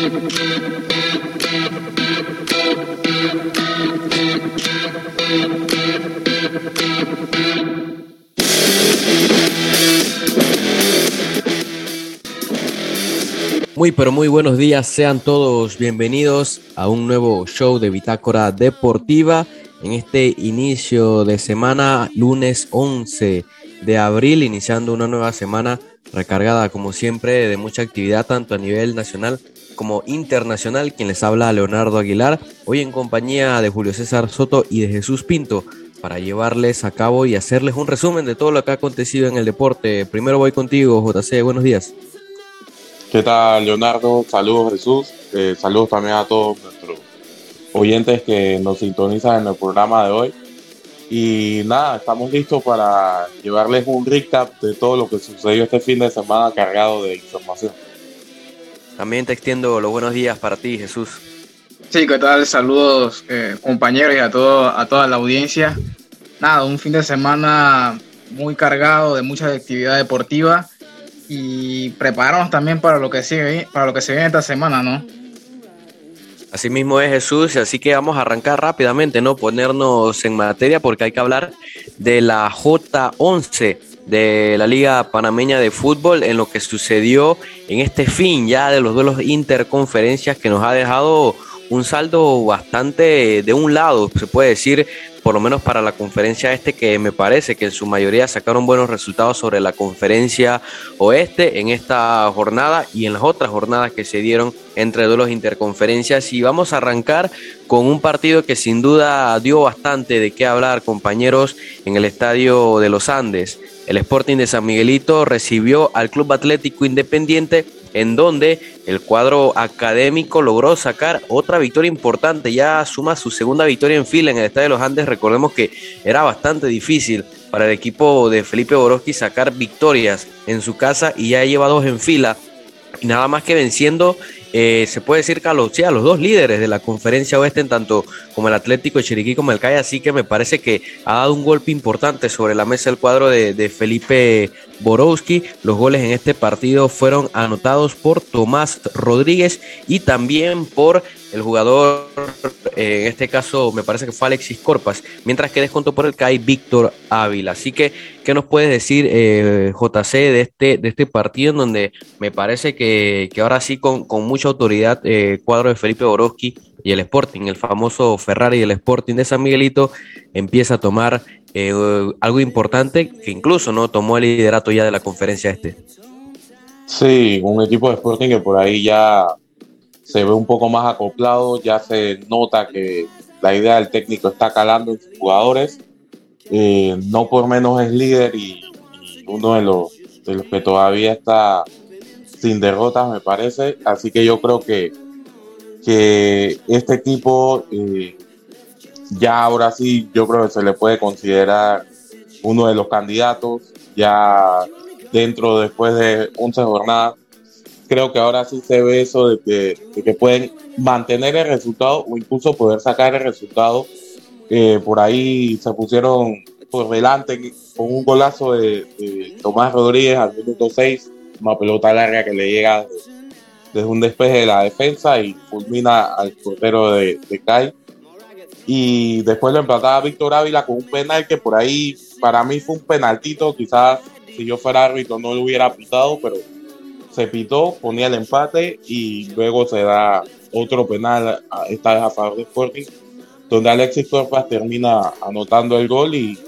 Muy pero muy buenos días, sean todos bienvenidos a un nuevo show de Bitácora Deportiva en este inicio de semana, lunes 11 de abril, iniciando una nueva semana recargada como siempre de mucha actividad tanto a nivel nacional como internacional. Quien les habla Leonardo Aguilar, hoy en compañía de Julio César Soto y de Jesús Pinto para llevarles a cabo y hacerles un resumen de todo lo que ha acontecido en el deporte. Primero voy contigo, JC, buenos días. ¿Qué tal, Leonardo? Saludos, Jesús. Eh, saludos también a todos nuestros oyentes que nos sintonizan en el programa de hoy. Y nada, estamos listos para llevarles un recap de todo lo que sucedió este fin de semana cargado de información. También te extiendo los buenos días para ti, Jesús. Sí, ¿qué tal? Saludos eh, compañeros y a, todo, a toda la audiencia. Nada, un fin de semana muy cargado de mucha actividad deportiva y prepararnos también para lo que sigue, para lo que se viene esta semana, ¿no? Así mismo es Jesús, así que vamos a arrancar rápidamente, ¿no? Ponernos en materia porque hay que hablar de la J11 de la Liga Panameña de Fútbol en lo que sucedió en este fin ya de los duelos interconferencias que nos ha dejado un saldo bastante de un lado, se puede decir, por lo menos para la conferencia este, que me parece que en su mayoría sacaron buenos resultados sobre la conferencia oeste en esta jornada y en las otras jornadas que se dieron entre duelos interconferencias. Y vamos a arrancar con un partido que sin duda dio bastante de qué hablar, compañeros, en el estadio de los Andes. El Sporting de San Miguelito recibió al Club Atlético Independiente en donde el cuadro académico logró sacar otra victoria importante, ya suma su segunda victoria en fila en el Estadio de los Andes, recordemos que era bastante difícil para el equipo de Felipe Borowski sacar victorias en su casa y ya lleva dos en fila. Nada más que venciendo eh, se puede decir que a los, dos líderes de la conferencia oeste, en tanto como el Atlético de Chiriquí como el CAI, así que me parece que ha dado un golpe importante sobre la mesa el cuadro de Felipe Borowski. Los goles en este partido fueron anotados por Tomás Rodríguez y también por el jugador, eh, en este caso me parece que fue Alexis Corpas, mientras que descontó por el CAI Víctor Ávila. Así que, ¿qué nos puedes decir, eh, JC, de este, de este partido en donde me parece que, ahora sí con, con mucha autoridad, eh, cuadro de Felipe Borowski y el Sporting, el famoso Ferrari y el Sporting de San Miguelito, empieza a tomar algo importante que incluso no tomó el liderato ya de la conferencia este. Sí, un equipo de Sporting que por ahí ya se ve un poco más acoplado, ya se nota que la idea del técnico está calando en sus jugadores. Eh, no por menos es líder y, uno de los, de los, que todavía está sin derrotas, me parece. Así que yo creo que, que este equipo eh, ya ahora sí, yo creo que se le puede considerar uno de los candidatos ya dentro después de 11 jornadas creo que ahora sí se ve eso de que, que pueden mantener el resultado o incluso poder sacar el resultado. Eh, por ahí se pusieron por delante con un golazo de, Tomás Rodríguez al minuto 6, una pelota larga que le llega desde, un despeje de la defensa y fulmina al portero de, de CAI. Y después lo empataba Víctor Ávila con un penal que por ahí para mí fue un penaltito, quizás si yo fuera árbitro no lo hubiera pitado, pero se pitó, ponía el empate y luego se da otro penal, esta vez a favor de Sporting, donde Alexis Corpas termina anotando el gol y,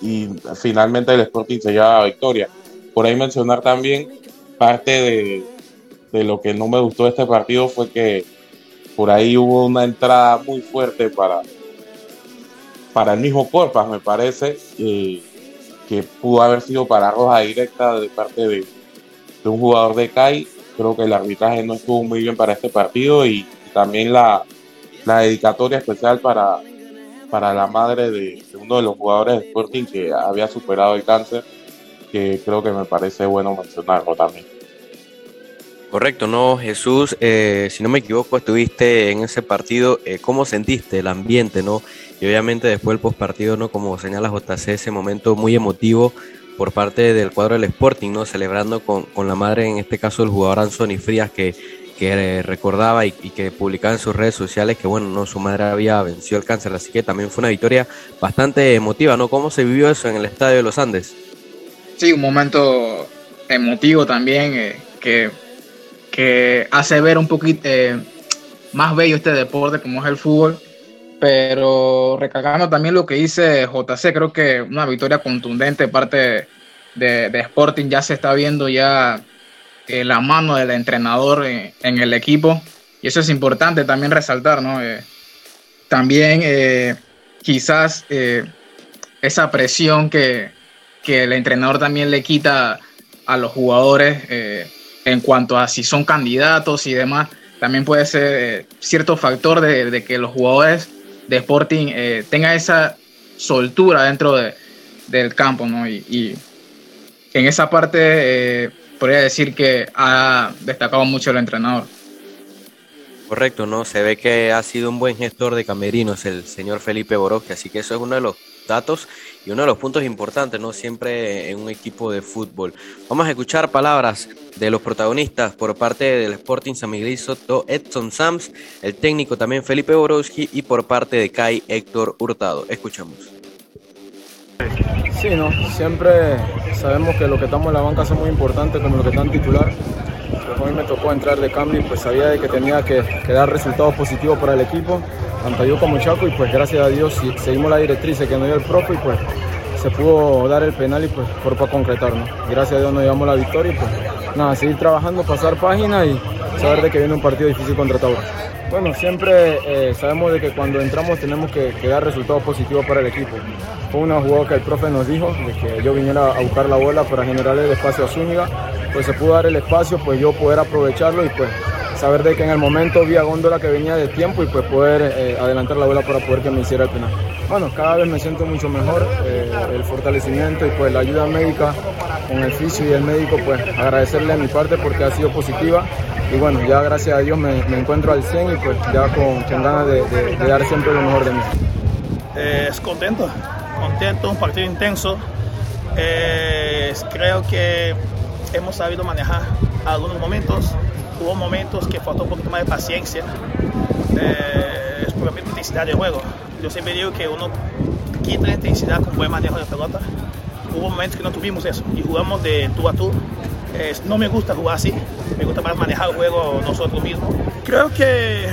y, finalmente el Sporting se lleva la victoria. Por ahí mencionar también parte de, de, lo que no me gustó de este partido fue que por ahí hubo una entrada muy fuerte para, para el mismo Corpas, me parece, que pudo haber sido para roja directa de parte de, de un jugador de CAI. Creo que el arbitraje no estuvo muy bien para este partido y, también la, dedicatoria especial para, para la madre de, uno de los jugadores de Sporting que había superado el cáncer, que creo que me parece bueno mencionarlo también. Correcto, no, Jesús, eh, si no me equivoco, estuviste en ese partido, eh, ¿cómo sentiste el ambiente, no? Y obviamente después del postpartido, ¿no? Como señala JC, ese momento muy emotivo por parte del cuadro del Sporting, ¿no? Celebrando con, la madre, en este caso el jugador Anthony Frías, que, que recordaba y, que publicaba en sus redes sociales que bueno, no, su madre había vencido el cáncer, así que también fue una victoria bastante emotiva, ¿no? ¿Cómo se vivió eso en el Estadio de los Andes? Sí, un momento emotivo también eh, que, que hace ver un poquito eh, más bello este deporte como es el fútbol, pero recargando también lo que dice JC, creo que una victoria contundente de parte de, de Sporting ya se está viendo ya eh, la mano del entrenador en, el equipo. Y eso es importante también resaltar, ¿no? Eh, también eh, quizás esa presión que, que, el entrenador también le quita a los jugadores en cuanto a si son candidatos y demás, también puede ser cierto factor de, que los jugadores de Sporting tengan esa soltura dentro de, del campo, ¿no? Y, en esa parte podría decir que ha destacado mucho el entrenador. Correcto, ¿no? Se ve que ha sido un buen gestor de camerinos el señor Felipe Borowski, así que eso es uno de los datos y uno de los puntos importantes, ¿no? Siempre en un equipo de fútbol. Vamos a escuchar palabras de los protagonistas por parte del Sporting San Miguel Soto, Edson Sams, el técnico también Felipe Borowski y por parte de Kai Héctor Hurtado. Escuchamos. Sí, no, siempre sabemos que lo que estamos en la banca son muy importante como lo que están titular. Pues hoy me tocó entrar de cambio y pues sabía de que tenía que, dar resultados positivos para el equipo, tanto yo como Chaco, y pues gracias a Dios seguimos la directriz que nos dio el profe y pues se pudo dar el penal y pues por para concretar. Gracias a Dios nos llevamos la victoria y pues nada, seguir trabajando, pasar página y saber de que viene un partido difícil contra Tauro. Bueno, siempre eh, sabemos de que cuando entramos tenemos que, dar resultados positivos para el equipo. Fue una jugada que el profe nos dijo, de que yo viniera a buscar la bola para generar el espacio a Zúñiga, pues se pudo dar el espacio, pues yo poder aprovecharlo y pues saber de que en el momento vi a Góndola que venía de tiempo y pues poder eh, adelantar la bola para poder que me hiciera el penal. Bueno, cada vez me siento mucho mejor, eh, el fortalecimiento y pues la ayuda médica con el fisio y el médico, pues agradecerle a mi parte porque ha sido positiva y bueno, ya gracias a Dios me, encuentro al 100 y pues ya con, ganas de, dar siempre lo mejor de mí. es contento, contento, un partido intenso. creo que hemos sabido manejar algunos momentos. Hubo momentos que faltó un poquito más de paciencia. es por la intensidad de juego. Yo siempre digo que uno quita la intensidad con buen manejo de pelota. Hubo momentos que no tuvimos eso y jugamos de tú a tú no me gusta jugar así, me gusta más manejar el juego nosotros mismos. Creo que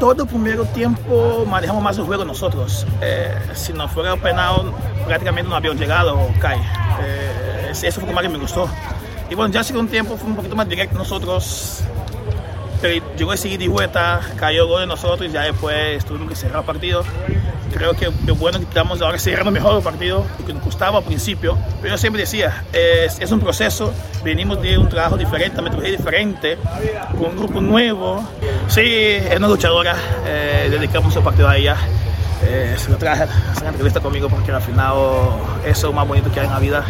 todo el primer tiempo manejamos más el juego nosotros. Eh, si no fuera penal, prácticamente no habíamos llegado, Kai. Eh, eso fue lo que me gustó. Y bueno, ya el segundo tiempo fue un poquito más directo nosotros. Pero llegó a seguir de vuelta, cayó el gol de nosotros y ya después tuvimos que cerrar el partido creo que lo bueno que estamos ahora cerrando mejor el partido, que nos costaba al principio. Pero yo siempre decía, es, es un proceso, venimos de un trabajo diferente, una metodología diferente, con un grupo nuevo. Sí, es una luchadora, eh, dedicamos el partido a ella. Eh, se lo traje hacer entrevista conmigo porque al final eso es lo más bonito que hay en la vida.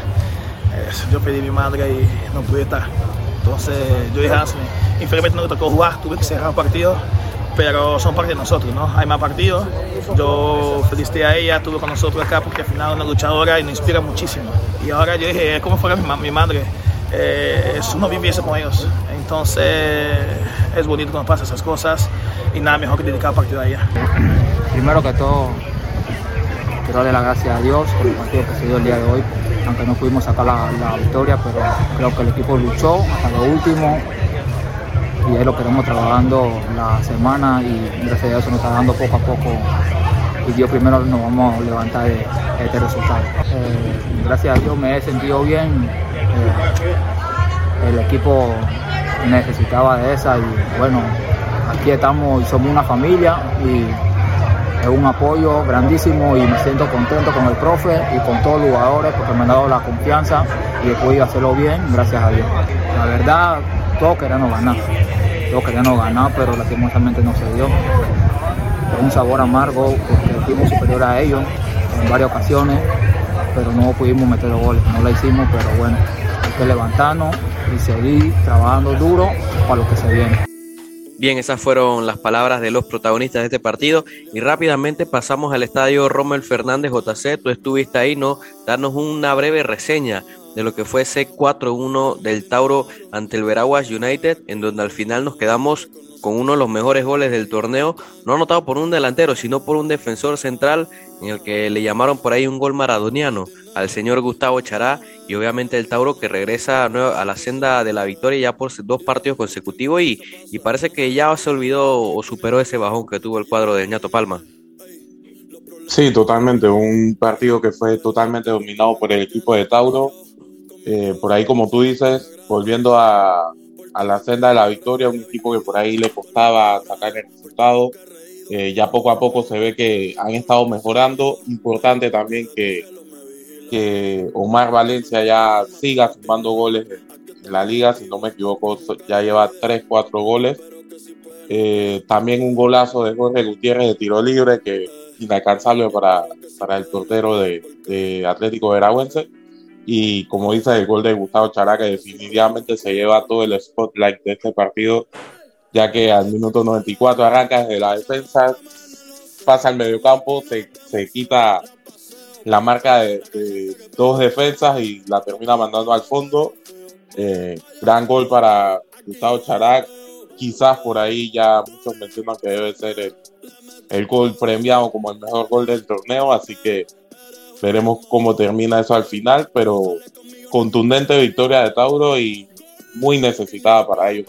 Eh, yo pedí a mi madre y no pude estar. Entonces yo dije, ah, infelizmente no me tocó jugar, tuve que cerrar el partido pero son parte de nosotros, ¿no? Hay más partidos. Yo felicité a ella, estuvo con nosotros acá porque al final es una luchadora y nos inspira muchísimo. Y ahora yo dije, ¿cómo fuera mi, madre? Eh, no vivir eso con ellos. Entonces es bonito cuando pasan esas cosas y nada mejor que dedicar partido a ella. Primero que todo, quiero darle las gracias a Dios por el partido que se dio el día de hoy, aunque no pudimos sacar la victoria, pero creo que el equipo luchó hasta lo último, y ahí lo queremos trabajando la semana y gracias a Dios se nos está dando poco a poco y Dios primero nos vamos a levantar este resultado. Eh, gracias a Dios me he sentido bien, eh, el equipo necesitaba de esa y bueno, aquí estamos y somos una familia y es un apoyo grandísimo y me siento contento con el profe y con todos los jugadores porque me han dado la confianza y he podido hacerlo bien, gracias a Dios. La verdad, todos queremos ganar todos queríamos ganar, pero lastimosamente no se dio. Un sabor amargo porque fuimos superior a ellos en varias ocasiones, pero no pudimos meter los goles, no la hicimos, pero bueno, hay que levantarnos y seguir trabajando duro para lo que se viene. Bien, esas fueron las palabras de los protagonistas de este partido y rápidamente pasamos al estadio Rommel Fernández JC. Tú estuviste ahí, ¿no? Darnos una breve reseña de lo que fue ese 4-1 del Tauro ante el Veraguas United, en donde al final nos quedamos con uno de los mejores goles del torneo, no anotado por un delantero, sino por un defensor central, en el que le llamaron por ahí un gol maradoniano al señor Gustavo Chará, y obviamente el Tauro que regresa a la senda de la victoria ya por dos partidos consecutivos, y, y parece que ya se olvidó o superó ese bajón que tuvo el cuadro de Ñato Palma. Sí, totalmente. Un partido que fue totalmente dominado por el equipo de Tauro. Eh, por ahí, como tú dices, volviendo a, la senda de la victoria, un equipo que por ahí le costaba sacar el resultado. Eh, ya poco a poco se ve que han estado mejorando. Importante también que, que Omar Valencia ya siga sumando goles en la liga. Si no me equivoco, ya lleva 3, 4 goles. Eh, también un golazo de Jorge Gutiérrez de tiro libre que inalcanzable para, para el portero de, de Atlético Veragüense. Y como dice el gol de Gustavo Characa, definitivamente se lleva todo el spotlight de este partido, ya que al minuto 94 arranca desde la defensa, pasa al mediocampo, se, se quita la marca de, dos defensas y la termina mandando al fondo. Eh, gran gol para Gustavo Charac. Quizás por ahí ya muchos mencionan que debe ser el gol premiado como el mejor gol del torneo, así que veremos cómo termina eso al final, pero contundente victoria de Tauro y muy necesitada para ellos.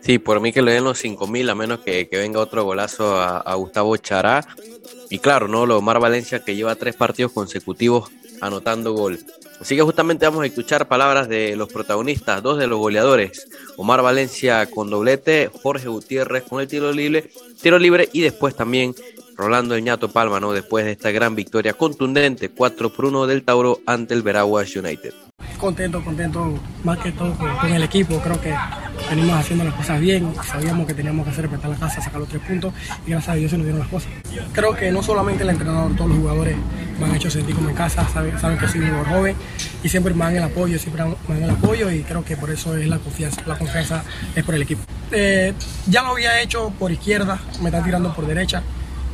Sí, por mí que le den los 5.000 a menos que, venga otro golazo a, a, Gustavo Chará. Y claro, ¿no? Lo Omar Valencia que lleva tres partidos consecutivos anotando gol. Así que justamente vamos a escuchar palabras de los protagonistas, dos de los goleadores, Omar Valencia con doblete, Jorge Gutiérrez con el tiro libre, tiro libre y después también Rolando Ñato Palma, ¿no? Después de esta gran victoria contundente, 4 por 1 del Tauro ante el Veraguas United. Contento, contento más que todo con, el equipo, creo que venimos haciendo las cosas bien, sabíamos que teníamos que hacer respetar la casa, sacar los tres puntos y gracias a Dios se nos dieron las cosas. Creo que no solamente el entrenador, todos los jugadores me han hecho sentir como en casa, saben, que soy un jugador joven y siempre me dan el apoyo, siempre me dan el apoyo y creo que por eso es la confianza, la confianza es por el equipo. Eh, ya lo había hecho por izquierda, me están tirando por derecha,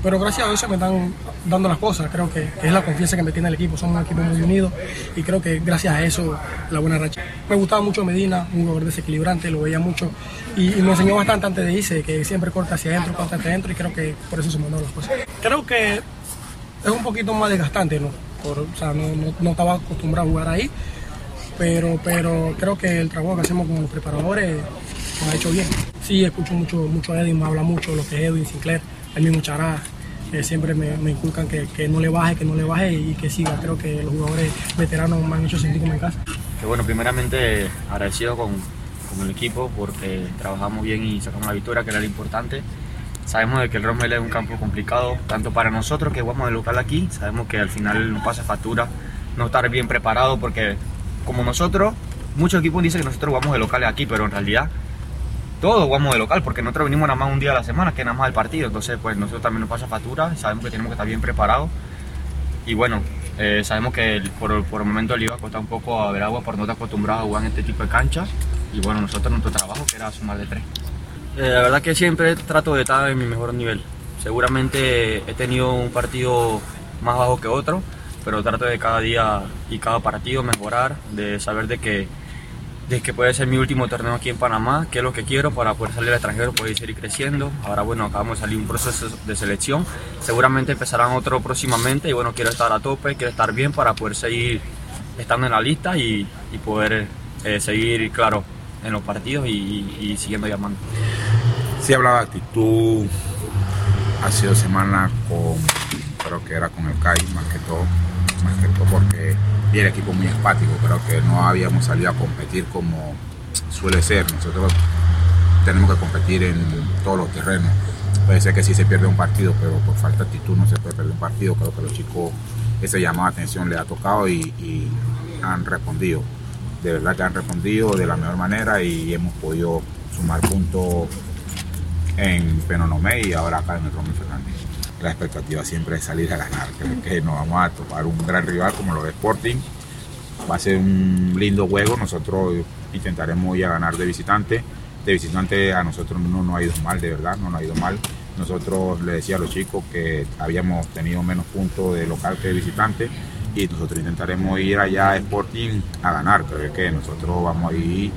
pero gracias a se me están dando las cosas. Creo que es la confianza que me tiene el equipo. Somos un equipo muy unido y creo que gracias a eso la buena racha. Me gustaba mucho Medina, un jugador desequilibrante, lo veía mucho y, me enseñó bastante antes de irse, que siempre corta hacia adentro, corta hacia adentro y creo que por eso se me han las cosas. Creo que es un poquito más desgastante, ¿no? O sea, no, no, no, estaba acostumbrado a jugar ahí, pero, pero creo que el trabajo que hacemos con los preparadores lo ha hecho bien. Sí, escucho mucho, mucho a Edwin, me habla mucho lo que es Edwin Sinclair el mismo Chará, eh, siempre me, me inculcan que, que, no le baje, que no le baje y que siga. Creo que los jugadores veteranos me han hecho sentir como en casa. Que bueno, primeramente agradecido con, con el equipo porque trabajamos bien y sacamos la victoria, que era lo importante. Sabemos de que el Rommel es un campo complicado, tanto para nosotros que jugamos de local aquí, sabemos que al final nos pasa factura no estar bien preparado porque como nosotros, muchos equipos dicen que nosotros jugamos de locales aquí, pero en realidad todos jugamos de local, porque nosotros venimos nada más un día a la semana, que nada más el partido. Entonces, pues nosotros también nos pasa factura, sabemos que tenemos que estar bien preparados. Y bueno, eh, sabemos que por, por, el momento le iba a costar un poco a ver agua por no estar acostumbrado a jugar en este tipo de canchas. Y bueno, nosotros nuestro trabajo que era sumar de tres. Eh, la verdad que siempre trato de estar en mi mejor nivel. Seguramente he tenido un partido más bajo que otro, pero trato de cada día y cada partido mejorar, de saber de que de que puede ser mi último torneo aquí en Panamá, que es lo que quiero para poder salir al extranjero, poder seguir creciendo. Ahora, bueno, acabamos de salir un proceso de selección, seguramente empezarán otro próximamente y bueno, quiero estar a tope, quiero estar bien para poder seguir estando en la lista y, y poder eh, seguir, claro, en los partidos y, siguiendo llamando. Sí, hablaba de actitud, ha sido semana con, creo que era con el CAI más que todo, más que todo porque y el equipo muy empático, creo que no habíamos salido a competir como suele ser. Nosotros tenemos que competir en todos los terrenos. Puede ser que sí se pierde un partido, pero por falta de actitud no se puede perder un partido. Creo que los chicos ese llamado de atención les ha tocado y, han respondido. De verdad que han respondido de la mejor manera y hemos podido sumar puntos en Penonomé y ahora acá en el Romero Fernández la expectativa siempre es salir a ganar. Creo que nos vamos a tomar un gran rival como lo de Sporting. Va a ser un lindo juego. Nosotros intentaremos ir a ganar de visitante. De visitante a nosotros no nos ha ido mal, de verdad, no nos ha ido mal. Nosotros le decía a los chicos que habíamos tenido menos puntos de local que de visitante y nosotros intentaremos ir allá a Sporting a ganar. Creo que nosotros vamos a ir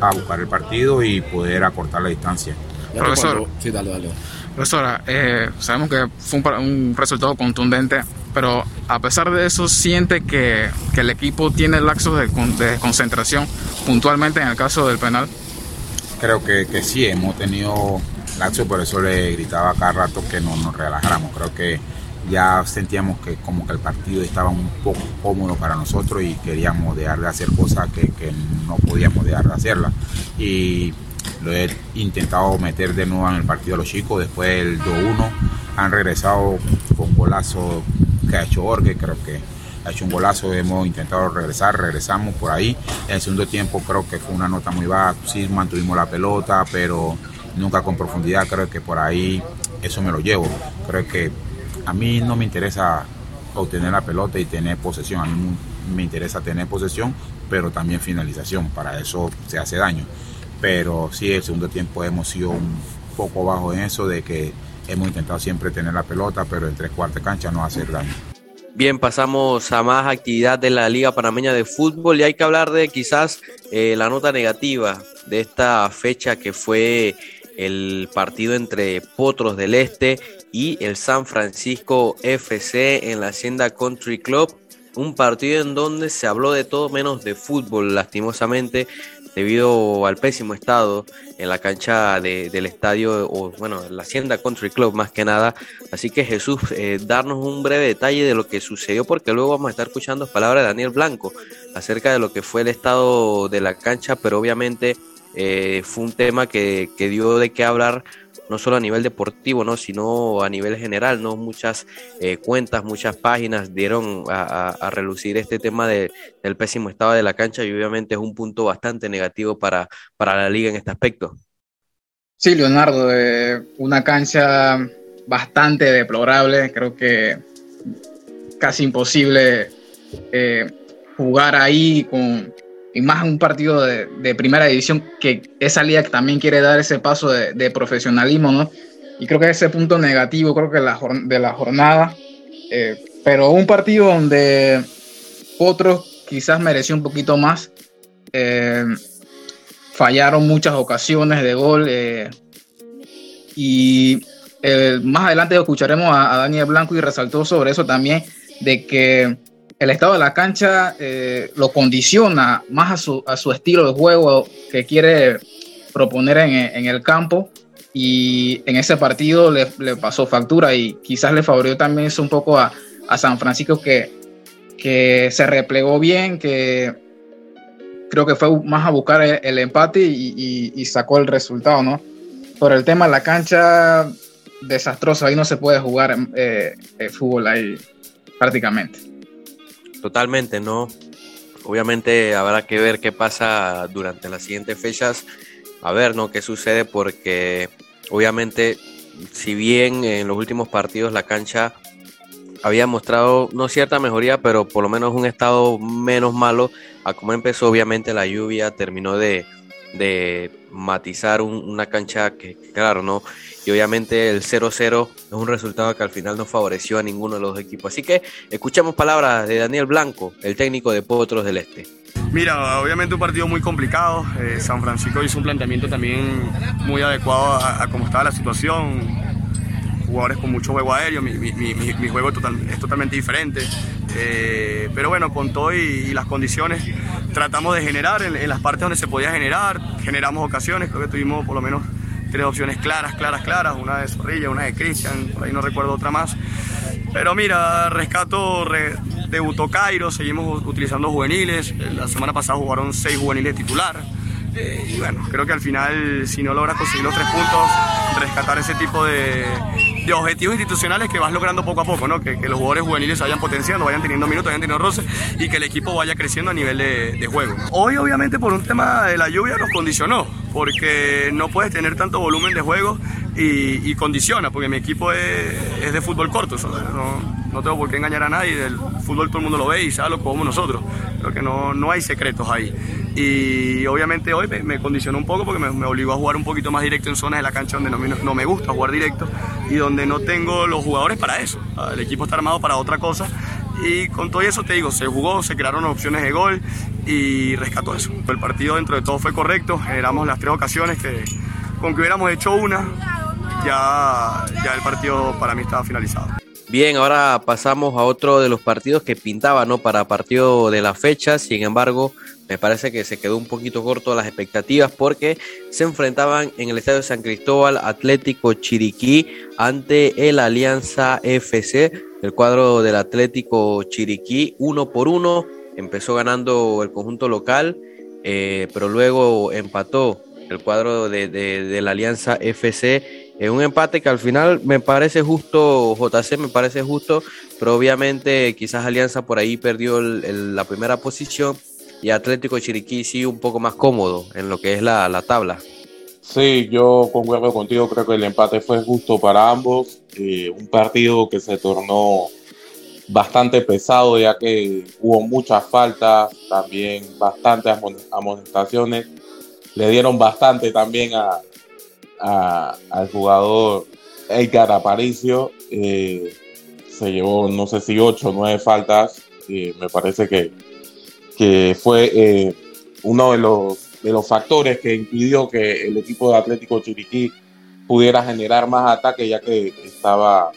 a buscar el partido y poder acortar la distancia. Profesor, sí, dale, dale. Profesora, eh, sabemos que fue un, un, resultado contundente, pero a pesar de eso, ¿siente que, que el equipo tiene laxos de, de, concentración puntualmente en el caso del penal? Creo que, que sí, hemos tenido laxos, por eso le gritaba cada rato que no nos relajáramos. Creo que ya sentíamos que como que el partido estaba un poco cómodo para nosotros y queríamos dejar de hacer cosas que, que no podíamos dejar de hacerlas. Y lo he intentado meter de nuevo en el partido a los chicos. Después del 2-1 han regresado con golazo que ha hecho Orge, creo que ha hecho un golazo, hemos intentado regresar, regresamos por ahí. En el segundo tiempo creo que fue una nota muy baja, sí mantuvimos la pelota, pero nunca con profundidad, creo que por ahí eso me lo llevo. Creo que a mí no me interesa obtener la pelota y tener posesión, a mí me interesa tener posesión, pero también finalización, para eso se hace daño pero sí, el segundo tiempo hemos sido un poco bajo en eso de que hemos intentado siempre tener la pelota, pero en tres cuartos de cancha no hacer daño. Bien, pasamos a más actividad de la Liga Panameña de Fútbol y hay que hablar de quizás eh, la nota negativa de esta fecha que fue el partido entre Potros del Este y el San Francisco FC en la Hacienda Country Club. Un partido en donde se habló de todo menos de fútbol, lastimosamente debido al pésimo estado en la cancha del estadio, o bueno, la Hacienda Country Club más que nada. Así que Jesús, eh, darnos un breve detalle de lo que sucedió, porque luego vamos a estar escuchando palabras de Daniel Blanco acerca de lo que fue el estado de la cancha, pero obviamente eh, fue un tema que, que dio de qué hablar no solo a nivel deportivo, ¿no? sino a nivel general, ¿no? Muchas eh, cuentas, muchas páginas dieron a, relucir este tema de, del pésimo estado de la cancha y obviamente es un punto bastante negativo para, para la liga en este aspecto. Sí, Leonardo, eh, una cancha bastante deplorable, creo que casi imposible eh, jugar ahí con y más un partido de, primera división que esa liga que también quiere dar ese paso de, profesionalismo, ¿no? Y creo que ese punto negativo, creo que la, de la jornada, eh, pero un partido donde otros quizás mereció un poquito más, eh, fallaron muchas ocasiones de gol eh, y más adelante escucharemos a Daniel Blanco y resaltó sobre eso también, de que el estado de la cancha eh, lo condiciona más a su, a su, estilo de juego que quiere proponer en, el campo y en ese partido le, pasó factura y quizás le favoreció también eso un poco a, San Francisco que, que se replegó bien, que creo que fue más a buscar el, empate y, sacó el resultado, ¿no? Por el tema de la cancha, desastroso, ahí no se puede jugar eh, fútbol ahí prácticamente. Totalmente, ¿no? Obviamente habrá que ver qué pasa durante las siguientes fechas, a ver, ¿no? ¿Qué sucede? Porque obviamente, si bien en los últimos partidos la cancha había mostrado no cierta mejoría, pero por lo menos un estado menos malo a cómo empezó, obviamente la lluvia terminó de, de matizar una cancha que, claro, no y obviamente el 0-0 es un resultado que al final no favoreció a ninguno de los equipos. Así que escuchamos palabras de Daniel Blanco, el técnico de Potros del Este. Mira, obviamente un partido muy complicado. Eh, San Francisco hizo un planteamiento también muy adecuado a, cómo estaba la situación. Jugadores con mucho juego aéreo, mi, juego es totalmente diferente. Eh, pero bueno, con todo y, las condiciones, tratamos de generar en, en las partes donde se podía generar. Generamos ocasiones, creo que tuvimos por lo menos tres opciones claras, claras, claras, una de Zorrilla, una de Cristian, por ahí no recuerdo otra más. Pero mira, rescato, debutó Cairo, seguimos utilizando juveniles, la semana pasada jugaron seis juveniles titular. Eh, y bueno, creo que al final, si no logras conseguir los tres puntos, rescatar ese tipo de, de objetivos institucionales que vas logrando poco a poco, ¿no? Que, los jugadores juveniles vayan potenciando, vayan teniendo minutos, vayan teniendo roces y que el equipo vaya creciendo a nivel de, juego. Hoy, obviamente, por un tema de la lluvia nos condicionó, porque no puedes tener tanto volumen de juego y, condiciona, porque mi equipo es, de fútbol corto, no, no tengo por qué engañar a nadie, del fútbol todo el mundo lo ve y sabe lo que nosotros, creo que no, no hay secretos ahí. Y obviamente hoy me, condicionó un poco porque me, obligó a jugar un poquito más directo en zonas de la cancha donde no, no me gusta jugar directo y donde no tengo los jugadores para eso. El equipo está armado para otra cosa y con todo eso te digo, se jugó, se crearon opciones de gol y rescató eso. El partido dentro de todo fue correcto, generamos las tres ocasiones que con que hubiéramos hecho una, ya, ya el partido para mí estaba finalizado. Bien, ahora pasamos a otro de los partidos que pintaba, ¿no? Para partido de la fecha, sin embargo, me parece que se quedó un poquito corto las expectativas porque se enfrentaban en el Estadio San Cristóbal Atlético Chiriquí ante el Alianza FC, el cuadro del Atlético Chiriquí, uno por uno, empezó ganando el conjunto local, eh, pero luego empató el cuadro de, la Alianza FC es un empate que al final me parece justo, JC me parece justo, pero obviamente quizás Alianza por ahí perdió la primera posición y Atlético Chiriquí sí un poco más cómodo en lo que es la, tabla. Sí, yo concuerdo contigo, creo que el empate fue justo para ambos, eh, un partido que se tornó bastante pesado ya que hubo muchas faltas, también bastantes amonestaciones, le dieron bastante también a, al jugador Edgar Aparicio. Eh, se llevó, no sé si ocho o nueve faltas. Eh, me parece que, que fue uno de los, de los factores que impidió que el equipo de Atlético Chiriquí pudiera generar más ataque, ya que estaba,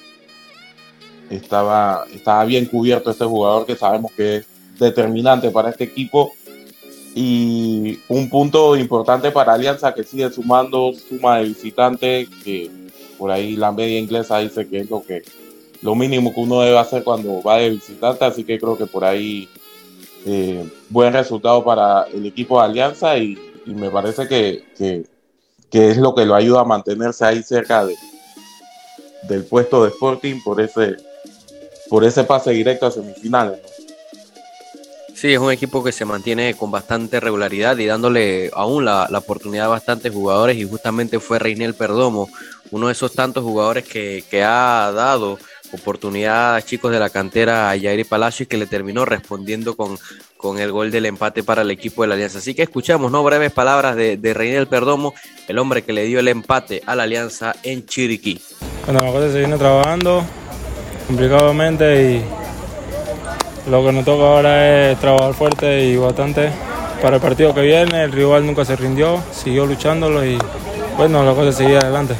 estaba, estaba bien cubierto este jugador que sabemos que es determinante para este equipo. Y un punto importante para Alianza que sigue sumando suma de visitantes, que por ahí la media inglesa dice que es lo que lo mínimo que uno debe hacer cuando va de visitante, así que creo que por ahí eh, buen resultado para el equipo de Alianza y, me parece que, que, es lo que lo ayuda a mantenerse ahí cerca de, del puesto de Sporting por ese, por ese pase directo a semifinales. Sí, es un equipo que se mantiene con bastante regularidad y dándole aún la, oportunidad a bastantes jugadores y justamente fue Reinel Perdomo, uno de esos tantos jugadores que, ha dado oportunidad chicos de la cantera a Jair Palacio y que le terminó respondiendo con, con el gol del empate para el equipo de la Alianza. Así que escuchamos, ¿no? Breves palabras de, de Reinel Perdomo, el hombre que le dio el empate a la Alianza en Chiriquí. Bueno, la cosa se viene trabajando complicadamente y lo que nos toca ahora es trabajar fuerte y bastante para el partido que viene. El rival nunca se rindió, siguió luchándolo y bueno, la cosa seguía adelante.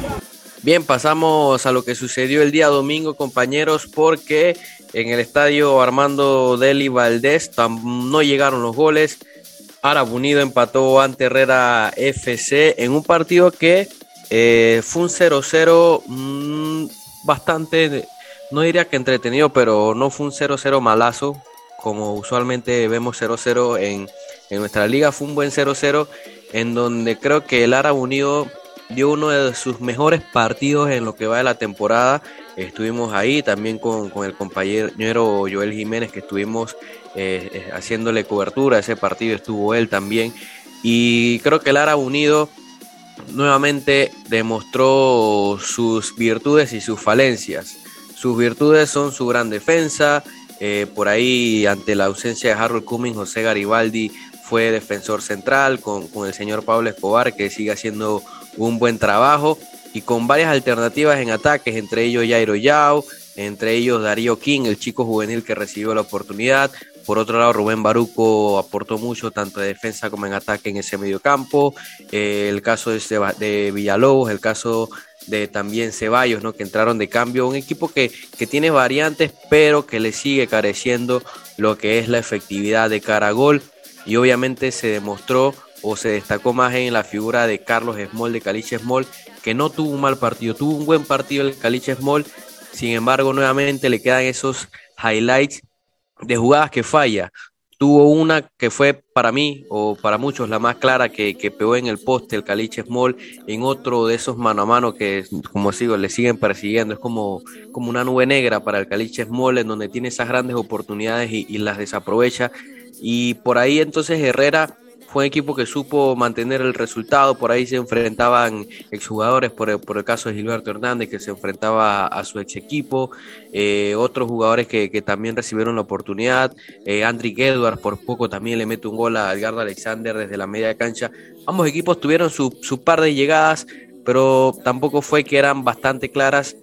Bien, pasamos a lo que sucedió el día domingo, compañeros, porque en el estadio Armando Deli Valdés no llegaron los goles. Arab Unido empató ante Herrera FC en un partido que eh, fue un 0-0 mm, bastante no diría que entretenido, pero no fue un 0-0 malazo, como usualmente vemos 0-0 en, nuestra liga. Fue un buen 0-0 en donde creo que el Árabe Unido dio uno de sus mejores partidos en lo que va de la temporada. Estuvimos ahí también con, el compañero Joel Jiménez, que estuvimos eh, eh, haciéndole cobertura a ese partido, estuvo él también. Y creo que el Árabe Unido nuevamente demostró sus virtudes y sus falencias. Sus virtudes son su gran defensa. Eh, por ahí, ante la ausencia de Harold Cummings, José Garibaldi fue defensor central con, el señor Pablo Escobar, que sigue haciendo un buen trabajo y con varias alternativas en ataques, entre ellos Jairo Yao, entre ellos Darío King, el chico juvenil que recibió la oportunidad. Por otro lado, Rubén Baruco aportó mucho tanto de defensa como en ataque en ese medio campo. Eh, el caso de, de Villalobos, el caso de también Ceballos, ¿no? que entraron de cambio. Un equipo que, que tiene variantes, pero que le sigue careciendo lo que es la efectividad de cara a gol. Y obviamente se demostró o se destacó más en la figura de Carlos Small, de Caliche Small, que no tuvo un mal partido, tuvo un buen partido el Caliche Small. Sin embargo, nuevamente le quedan esos highlights de jugadas que falla. Tuvo una que fue para mí, o para muchos, la más clara que, que pegó en el poste el Caliche Small, en otro de esos mano a mano que, como sigo, le siguen persiguiendo. Es como, como una nube negra para el Caliche Small, en donde tiene esas grandes oportunidades y, y las desaprovecha. Y por ahí entonces Herrera fue un equipo que supo mantener el resultado, por ahí se enfrentaban exjugadores, por el, por el caso de Gilberto Hernández, que se enfrentaba a, su ex equipo, eh, otros jugadores que, también recibieron la oportunidad, eh, Andrick Edwards por poco también le mete un gol a Edgardo Alexander desde la media cancha, ambos equipos tuvieron su, su par de llegadas, pero tampoco fue que eran bastante claras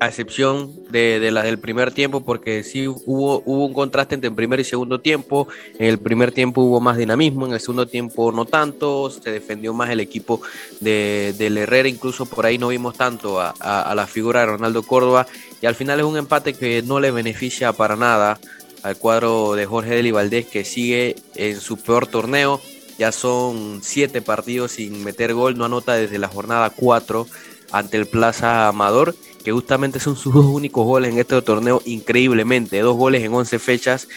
a excepción de, de las del primer tiempo, porque sí hubo, hubo un contraste entre el primer y segundo tiempo. En el primer tiempo hubo más dinamismo, en el segundo tiempo no tanto, se defendió más el equipo de, del Herrera, incluso por ahí no vimos tanto a, a, la figura de Ronaldo Córdoba, y al final es un empate que no le beneficia para nada al cuadro de Jorge Deli Valdés, que sigue en su peor torneo. Ya son siete partidos sin meter gol, no anota desde la jornada 4 ante el Plaza Amador que justamente son sus dos únicos goles en este torneo, increíblemente, dos goles en 11 fechas.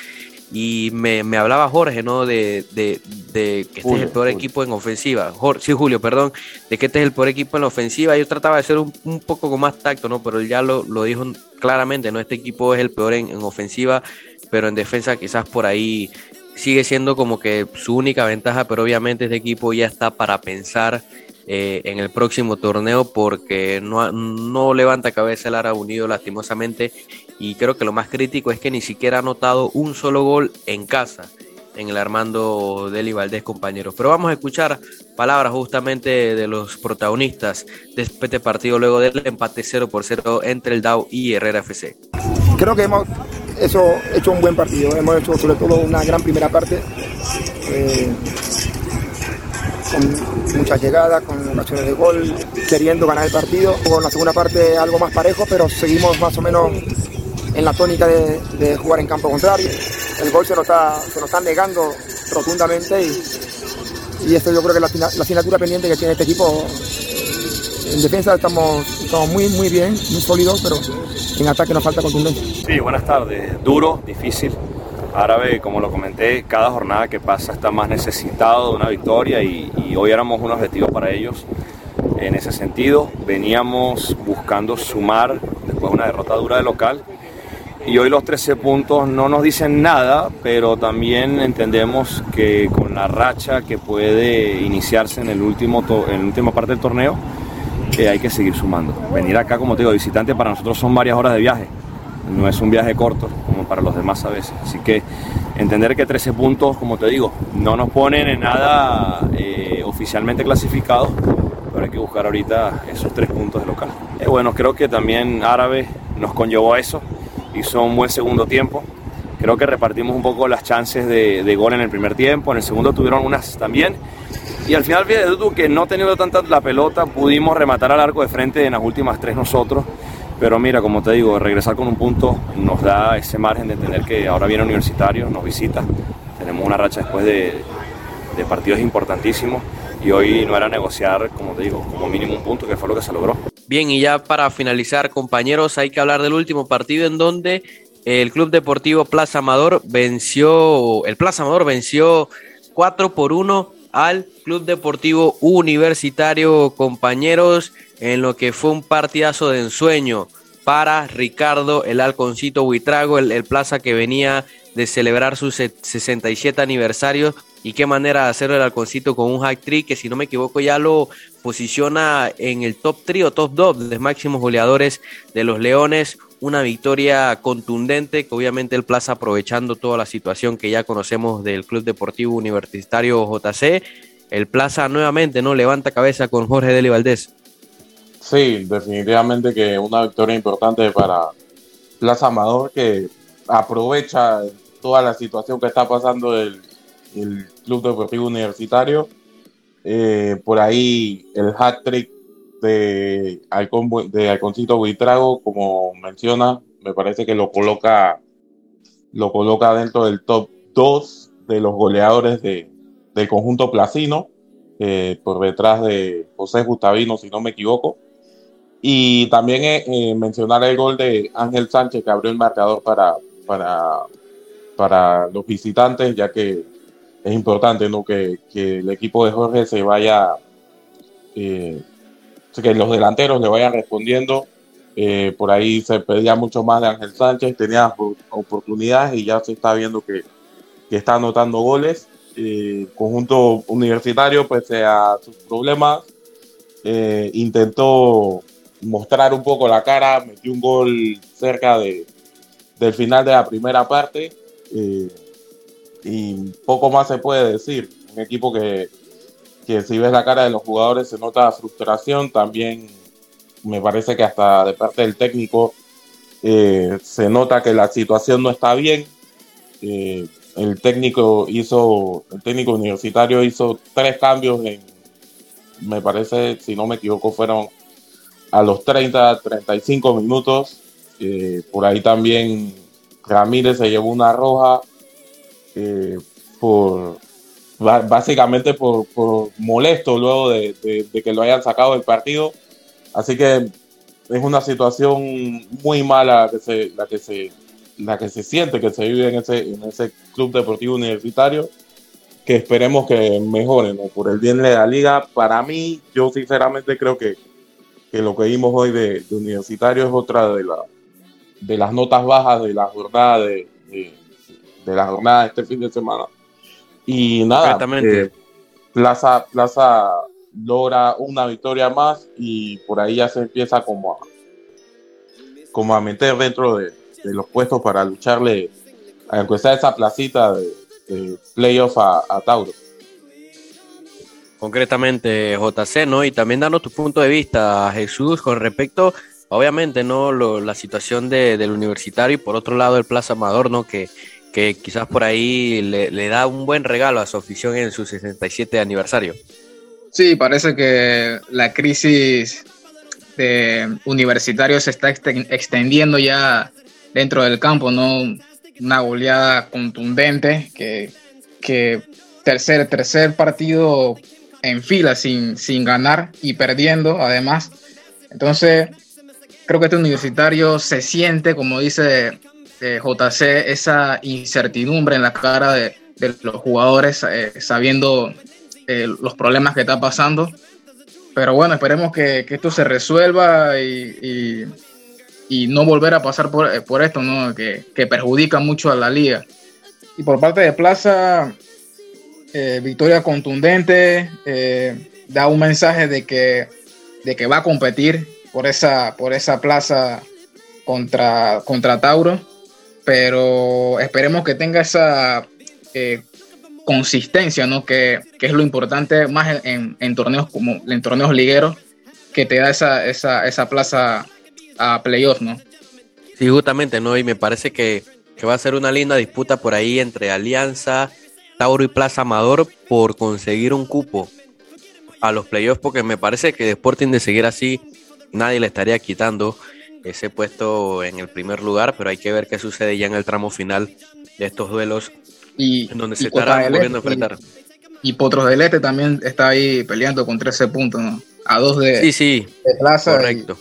Y me, me hablaba Jorge, ¿no? De, de, de que este es el peor equipo en ofensiva. sí, Julio, perdón, de que este es el peor equipo en ofensiva. Yo trataba de ser un, un poco con más tacto, ¿no? Pero él ya lo, lo, dijo claramente, ¿no? Este equipo es el peor en, en ofensiva, pero en defensa quizás por ahí sigue siendo como que su única ventaja, pero obviamente este equipo ya está para pensar eh, en el próximo torneo porque no, no levanta cabeza el Ara Unido lastimosamente y creo que lo más crítico es que ni siquiera ha anotado un solo gol en casa en el Armando Deli Valdés compañeros. Pero vamos a escuchar palabras justamente de los protagonistas de este partido luego del empate 0 por 0 entre el DAO y Herrera FC. Creo que hemos eso, hecho un buen partido, hemos hecho sobre todo una gran primera parte. Eh, con muchas llegadas, con ocasiones de gol, queriendo ganar el partido. Con la segunda parte algo más parejo, pero seguimos más o menos en la tónica de, jugar en campo contrario. El gol se nos está, se nos está negando rotundamente y, y esto yo creo que es la, la asignatura pendiente que tiene este equipo. En defensa estamos, estamos muy, muy bien, muy sólidos, pero en ataque nos falta contundencia. Sí, buenas tardes. Duro, difícil Árabe, como lo comenté, cada jornada que pasa está más necesitado de una victoria y, hoy éramos un objetivo para ellos. En ese sentido, veníamos buscando sumar después de una derrota dura de local y hoy los 13 puntos no nos dicen nada, pero también entendemos que con la racha que puede iniciarse en, el último en la última parte del torneo, que hay que seguir sumando. Venir acá, como te digo, visitante para nosotros son varias horas de viaje no es un viaje corto como para los demás a veces. Así que entender que 13 puntos, como te digo, no nos ponen en nada eh, oficialmente clasificados, pero hay que buscar ahorita esos tres puntos de local. Eh, bueno, creo que también Árabe nos conllevó eso, hizo un buen segundo tiempo. Creo que repartimos un poco las chances de, gol en el primer tiempo, en el segundo tuvieron unas también. Y al final, fíjate tú que no teniendo tanta la pelota, pudimos rematar al arco de frente en las últimas tres nosotros. Pero mira, como te digo, regresar con un punto nos da ese margen de entender que ahora viene Universitario, nos visita. Tenemos una racha después de, partidos importantísimos y hoy no era negociar, como te digo, como mínimo un punto, que fue lo que se logró. Bien, y ya para finalizar, compañeros, hay que hablar del último partido en donde el Club Deportivo Plaza Amador venció, el Plaza Amador venció 4 por 1 al Club Deportivo Universitario, compañeros en lo que fue un partidazo de ensueño para Ricardo el Alconcito Buitrago, el, plaza que venía de celebrar su 67 aniversario y qué manera de hacerlo el Alconcito con un hack trick que si no me equivoco ya lo posiciona en el top 3 o top 2 de máximos goleadores de los Leones. Una victoria contundente que obviamente el Plaza aprovechando toda la situación que ya conocemos del Club Deportivo Universitario JC. El Plaza nuevamente no levanta cabeza con Jorge Deli Valdés. Sí, definitivamente que una victoria importante para Plaza Amador que aprovecha toda la situación que está pasando el, Club Deportivo Universitario. Eh, por ahí el hat trick de, Alcon, de Alconcito Buitrago, como menciona, me parece que lo coloca, lo coloca dentro del top 2 de los goleadores de, del conjunto placino, eh, por detrás de José Gustavino, si no me equivoco. Y también eh, eh, mencionar el gol de Ángel Sánchez que abrió el marcador para, para, para los visitantes, ya que es importante ¿no? que, que el equipo de Jorge se vaya, eh, que los delanteros le vayan respondiendo. por ahí se pedía mucho más de Ángel Sánchez, tenía oportunidades y ya se está viendo que, que está anotando goles. conjunto universitario, pese a sus problemas, intentó mostrar un poco la cara, metió un gol cerca de, del final de la primera parte eh, y poco más se puede decir. Un equipo que, que, si ves la cara de los jugadores se nota frustración, también me parece que hasta de parte del técnico eh, se nota que la situación no está bien. Eh, el técnico hizo, el técnico universitario hizo tres cambios en, me parece, si no me equivoco, fueron a los 30, 35 minutos. Eh, por ahí también Ramírez se llevó una roja por básicamente por, molesto luego de, que lo hayan sacado del partido. Así que es una situación muy mala que se, la que se la que se siente que se vive en ese, en ese club deportivo universitario que esperemos que mejore por el bien de la liga. Para mí yo sinceramente creo que, lo que vimos hoy de, universitario es otra de, la, de las notas bajas de la jornada de, de la jornada de este fin de semana y nada eh, Plaza Plaza logra una victoria más y por ahí ya se empieza como a, como a meter dentro de, los puestos para lucharle, aunque sea esa placita de, playoff a, Tauro. Concretamente, JC, ¿no? Y también danos tu punto de vista, Jesús, con respecto, obviamente, ¿no? la situación del universitario y por otro lado el Plaza Amador, ¿no? Que, que quizás por ahí le, le da un buen regalo a su afición en su 67 aniversario. Sí, parece que la crisis de universitario se está extendiendo ya dentro del campo, ¿no? Una goleada contundente que, que tercer, tercer partido en fila sin, sin ganar y perdiendo además. Entonces, creo que este universitario se siente, como dice eh, JC, esa incertidumbre en la cara de, los jugadores, eh, sabiendo eh, los problemas que está pasando. Pero bueno, esperemos que, esto se resuelva y, y, no volver a pasar por, eh, por esto, ¿no? Que, perjudica mucho a la liga. Y por parte de Plaza, victoria contundente, da un mensaje de que, de que va a competir por esa, por esa plaza contra, contra Tauro, pero esperemos que tenga esa consistencia, ¿no? Que, es lo importante más en, torneos como en torneos ligueros, que te da esa, esa, esa plaza a playoff, ¿no? Sí, justamente, ¿no? Y me parece que, va a ser una linda disputa por ahí entre Alianza, Tauro y Plaza Amador por conseguir un cupo a los playoffs, porque me parece que Sporting de seguir así, nadie le estaría quitando ese puesto en el primer lugar, pero hay que ver qué sucede ya en el tramo final de estos duelos y, donde se estará volviendo a enfrentar. Y, Potros del Este también está ahí peleando con 13 puntos, ¿no? A dos de, sí, sí, Plaza. Correcto.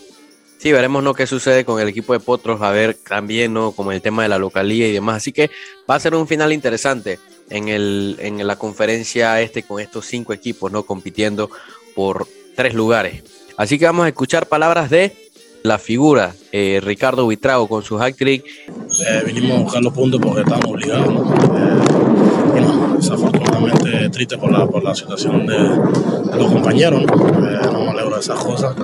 Sí, veremos ¿no? qué sucede con el equipo de Potros, a ver también, ¿no? Como el tema de la localía y demás. Así que va a ser un final interesante en, el, en la conferencia este con estos cinco equipos, ¿no? Compitiendo por tres lugares. Así que vamos a escuchar palabras de la figura, eh, Ricardo Buitrago con su hack trick. Eh, vinimos a buscar los puntos porque estábamos obligados. Eh, bueno, desafortunadamente triste por la, por la situación de, los compañeros. ¿no? no me alegro de esas cosas.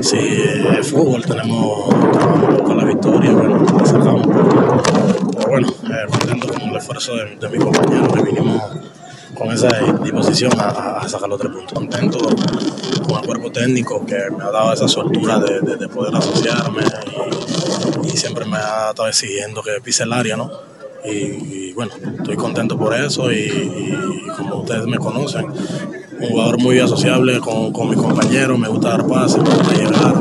Si es fútbol, tenemos buscar la victoria, bueno, la sacamos. Pero, bueno, contento con el esfuerzo de, de mis compañeros que vinimos con esa disposición a, sacar los tres puntos. Contento con el cuerpo técnico que me ha dado esa soltura de, poder asociarme y, siempre me ha estado exigiendo que pise el área, ¿no? Y, bueno, estoy contento por eso y, como ustedes me conocen, un jugador muy asociable con, con mis compañeros, me gusta dar pases, me gusta llegar.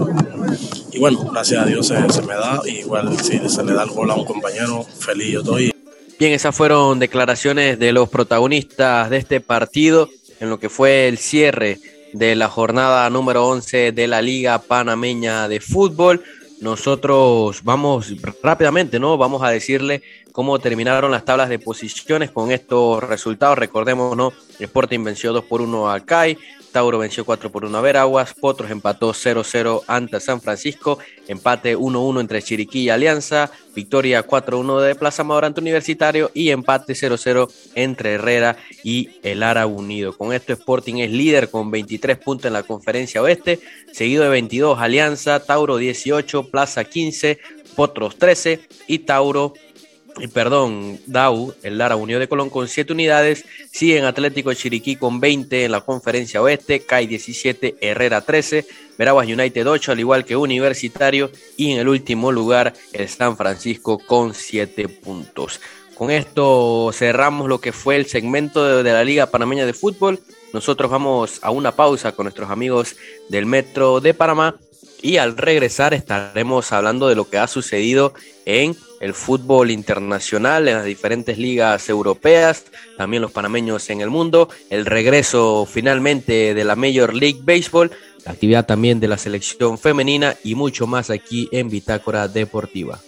Y bueno, gracias a Dios se, se me da, igual si se le da el gol a un compañero, feliz yo estoy. Bien, esas fueron declaraciones de los protagonistas de este partido en lo que fue el cierre de la jornada número 11 de la Liga Panameña de Fútbol. Nosotros vamos rápidamente, ¿no? Vamos a decirle cómo terminaron las tablas de posiciones con estos resultados. Recordemos, ¿no? Sporting venció 2 por 1 a CAI, Tauro venció 4 por 1 a Veraguas, Potros empató 0-0 ante San Francisco, empate 1-1 entre Chiriquí y Alianza, victoria 4-1 de Plaza Amador ante Universitario y empate 0-0 entre Herrera y el Ara Unido. Con esto Sporting es líder con 23 puntos en la conferencia oeste, seguido de 22 Alianza, Tauro 18, Plaza 15, Potros 13 y Tauro perdón, DAU, el Lara Unión de Colón con 7 unidades, sigue en Atlético Chiriquí con 20 en la conferencia oeste, CAI 17, Herrera 13, Veraguas United 8, al igual que Universitario, y en el último lugar el San Francisco con 7 puntos. Con esto cerramos lo que fue el segmento de, de la Liga Panameña de Fútbol. Nosotros vamos a una pausa con nuestros amigos del Metro de Panamá y al regresar estaremos hablando de lo que ha sucedido en el fútbol internacional, en las diferentes ligas europeas, también los panameños en el mundo, el regreso finalmente de la Major League Baseball, la actividad también de la selección femenina y mucho más aquí en Bitácora Deportiva.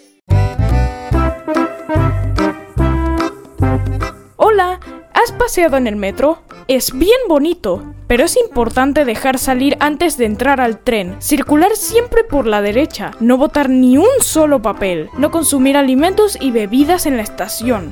Hola, ¿has paseado en el metro? Es bien bonito, pero es importante dejar salir antes de entrar al tren, circular siempre por la derecha, no botar ni un solo papel, no consumir alimentos y bebidas en la estación.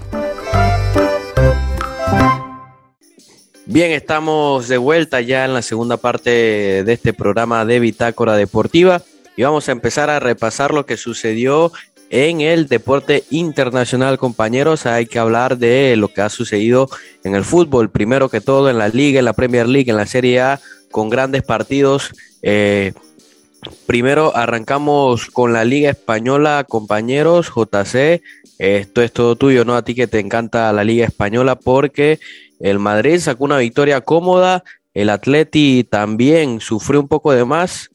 Bien, estamos de vuelta ya en la segunda parte de este programa de Bitácora Deportiva y vamos a empezar a repasar lo que sucedió en el deporte internacional, compañeros. Hay que hablar de lo que ha sucedido en el fútbol, primero que todo en la liga, en la Premier League, en la Serie A, con grandes partidos. Eh, primero arrancamos con la Liga Española, compañeros, JC. Esto es todo tuyo, ¿no? A ti que te encanta la Liga Española porque el Madrid sacó una victoria cómoda, el Atleti también sufrió un poco de más.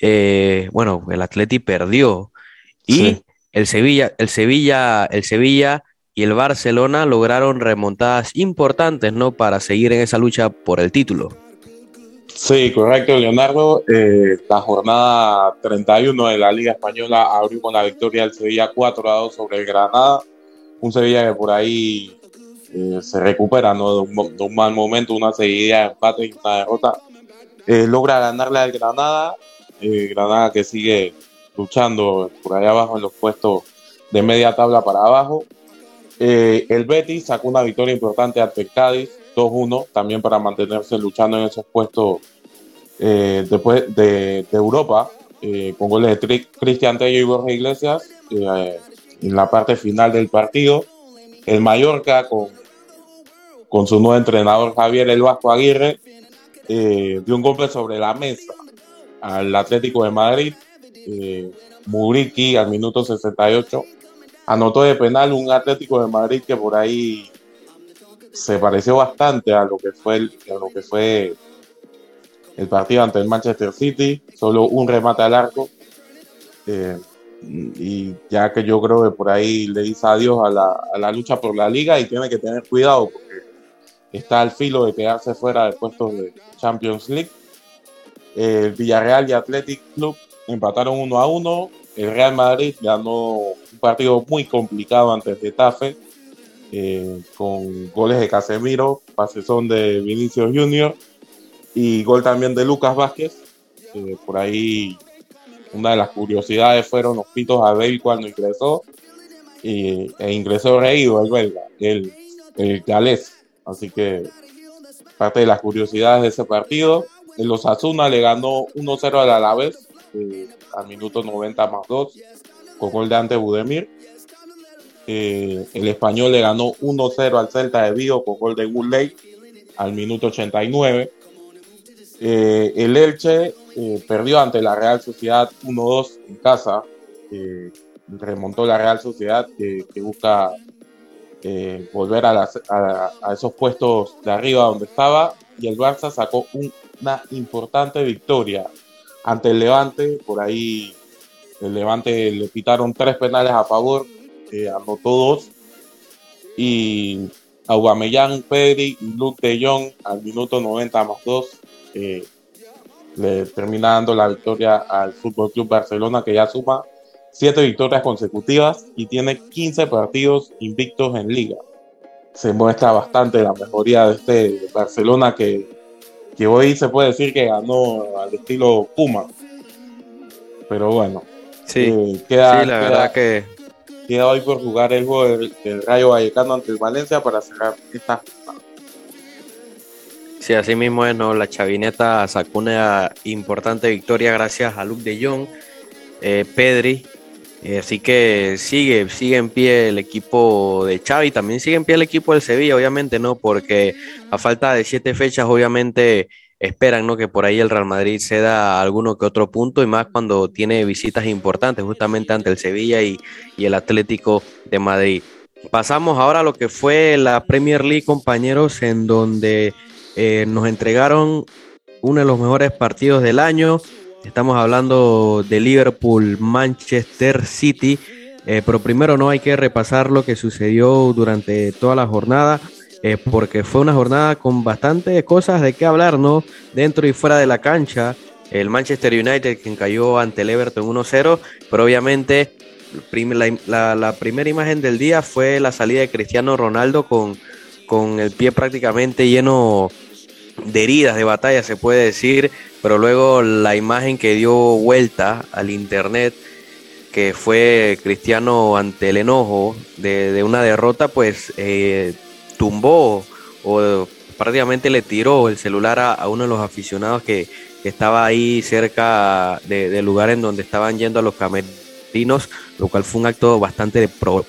Eh, bueno, el Atleti perdió. Y el Sevilla, el Sevilla, el Sevilla y el Barcelona lograron remontadas importantes, ¿no? Para seguir en esa lucha por el título. Sí, correcto, Leonardo. Eh, la jornada 31 de la Liga Española abrió con la victoria del Sevilla 4 a 2 sobre el Granada. Un Sevilla que por ahí eh, se recupera ¿no? de, un, de, un, mal momento, una seguida de empate y una derrota. Eh, logra ganarle al Granada. Granada que sigue luchando por allá abajo en los puestos de media tabla para abajo. Eh, el Betis sacó una victoria importante ante Cádiz, 2-1, también para mantenerse luchando en esos puestos eh, después de, Europa, eh, con goles de Cristian Tello y Borja Iglesias en la parte final del partido. El Mallorca, con, con su nuevo entrenador Javier El Vasco Aguirre, dio un golpe sobre la mesa al Atlético de Madrid eh, Muriqui al minuto 68 anotó de penal un Atlético de Madrid que por ahí se pareció bastante a lo que fue el, a lo que fue el partido ante el Manchester City, solo un remate al arco. Eh, y ya que yo creo que por ahí le dice adiós a la, a la, lucha por la liga y tiene que tener cuidado porque está al filo de quedarse fuera del puesto de Champions League. El eh, Villarreal y Athletic Club empataron uno a uno. El Real Madrid ganó un partido muy complicado ante el Getafe, eh, con goles de Casemiro, pasezón de Vinicius Junior y gol también de Lucas Vázquez. Eh, por ahí una de las curiosidades fueron los pitos a Bale cuando ingresó y, e ingresó reído el belga, el, el galés. Así que parte de las curiosidades de ese partido. El Osasuna le ganó 1-0 al Alavés eh, al minuto 90 más 2, con gol de ante Budemir. Eh, el español le ganó 1-0 al Celta de Vigo con gol de Woodley al minuto 89. Eh, el Elche perdió ante la Real Sociedad 1-2 en casa. Remontó la Real Sociedad que, busca volver a, las, a, a, esos puestos de arriba donde estaba. Y el Barça sacó un, una importante victoria ante el Levante. Por ahí el Levante le quitaron tres penales a favor, eh, anotó dos. Y Aubameyang, Pedri y Luke de Jong al minuto 90 más 2 eh, le termina dando la victoria al Fútbol Club Barcelona que ya suma siete victorias consecutivas y tiene 15 partidos invictos en liga. Se muestra bastante la mejoría de este Barcelona que que hoy se puede decir que ganó al estilo Puma. Pero bueno. Sí, eh, queda, sí la queda, verdad que. Queda hoy por jugar el juego del, del, Rayo Vallecano ante el Valencia para cerrar esta. Sí, así mismo es, ¿no? La Chavineta sacó una importante victoria gracias a Luke de Jong, eh, Pedri así que sigue, sigue en pie el equipo de Xavi, también sigue en pie el equipo del Sevilla, obviamente, ¿no? Porque a falta de siete fechas, obviamente esperan, ¿no? Que por ahí el Real Madrid ceda alguno que otro punto y más cuando tiene visitas importantes, justamente ante el Sevilla y, y el Atlético de Madrid. Pasamos ahora a lo que fue la Premier League, compañeros, en donde eh, nos entregaron uno de los mejores partidos del año. Estamos hablando de Liverpool, Manchester City. Eh, pero primero no hay que repasar lo que sucedió durante toda la jornada, eh, porque fue una jornada con bastantes cosas de qué hablar, ¿no? Dentro y fuera de la cancha. El Manchester United, quien cayó ante el Everton 1-0, pero obviamente la, la, primera imagen del día fue la salida de Cristiano Ronaldo con, con el pie prácticamente lleno de heridas de batalla, se puede decir, pero luego la imagen que dio vuelta al internet, que fue Cristiano ante el enojo de, una derrota, pues eh, tumbó o prácticamente le tiró el celular a, uno de los aficionados que, estaba ahí cerca del lugar en donde estaban yendo a los camerinos, lo cual fue un acto bastante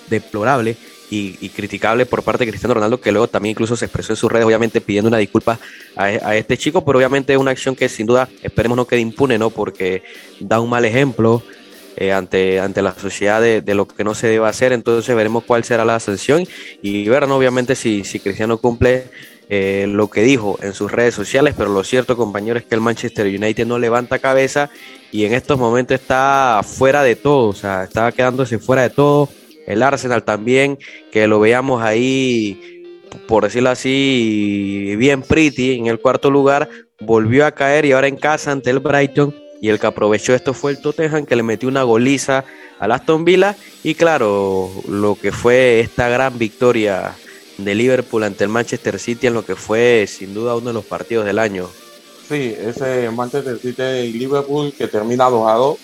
deplorable y, criticable por parte de Cristiano Ronaldo, que luego también incluso se expresó en sus redes, obviamente pidiendo una disculpa a, este chico, pero obviamente es una acción que sin duda esperemos no quede impune, ¿no? Porque da un mal ejemplo eh, ante, ante la sociedad de, lo que no se debe hacer, entonces veremos cuál será la sanción y ver, ¿no? obviamente, si, si Cristiano cumple eh, lo que dijo en sus redes sociales, pero lo cierto, compañero, es que el Manchester United no levanta cabeza y en estos momentos está fuera de todo, o sea, estaba quedándose fuera de todo el Arsenal también, que lo veíamos ahí, por decirlo así, bien pretty en el cuarto lugar, volvió a caer y ahora en casa ante el Brighton. Y el que aprovechó esto fue el Tottenham, que le metió una goliza al Aston Villa. Y claro, lo que fue esta gran victoria de Liverpool ante el Manchester City en lo que fue sin duda uno de los partidos del año. Sí, ese Manchester City y Liverpool que termina 2 a 2.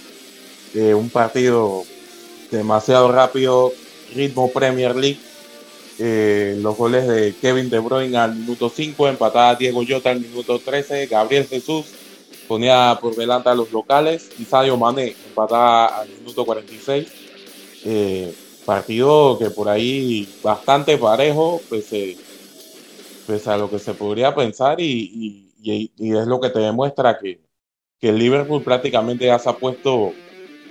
Eh, un partido demasiado rápido, ritmo Premier League. Eh, los goles de Kevin De Bruyne al minuto 5, empatada Diego Jota al minuto 13, Gabriel Jesús ponía por delante a los locales y Sadio Mané empatada al minuto 46. Eh, partido que por ahí bastante parejo, pese, a lo que se podría pensar y, es lo que te demuestra que, que el Liverpool prácticamente ya se ha puesto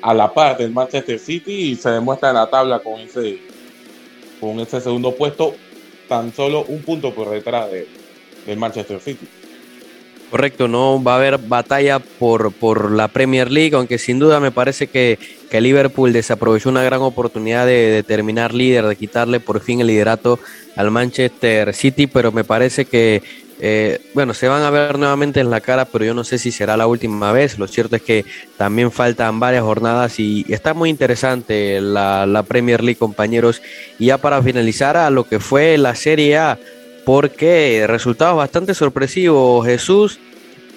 a la par del Manchester City y se demuestra en la tabla con ese, con ese segundo puesto, tan solo un punto por detrás de, del Manchester City. Correcto, no va a haber batalla por, por la Premier League, aunque sin duda me parece que, que Liverpool desaprovechó una gran oportunidad de, de, terminar líder, de quitarle por fin el liderato al Manchester City, pero me parece que eh, bueno, se van a ver nuevamente en la cara, pero yo no sé si será la última vez. Lo cierto es que también faltan varias jornadas y está muy interesante la, Premier League, compañeros. Y ya para finalizar a lo que fue la Serie A, porque resultados bastante sorpresivos. Jesús,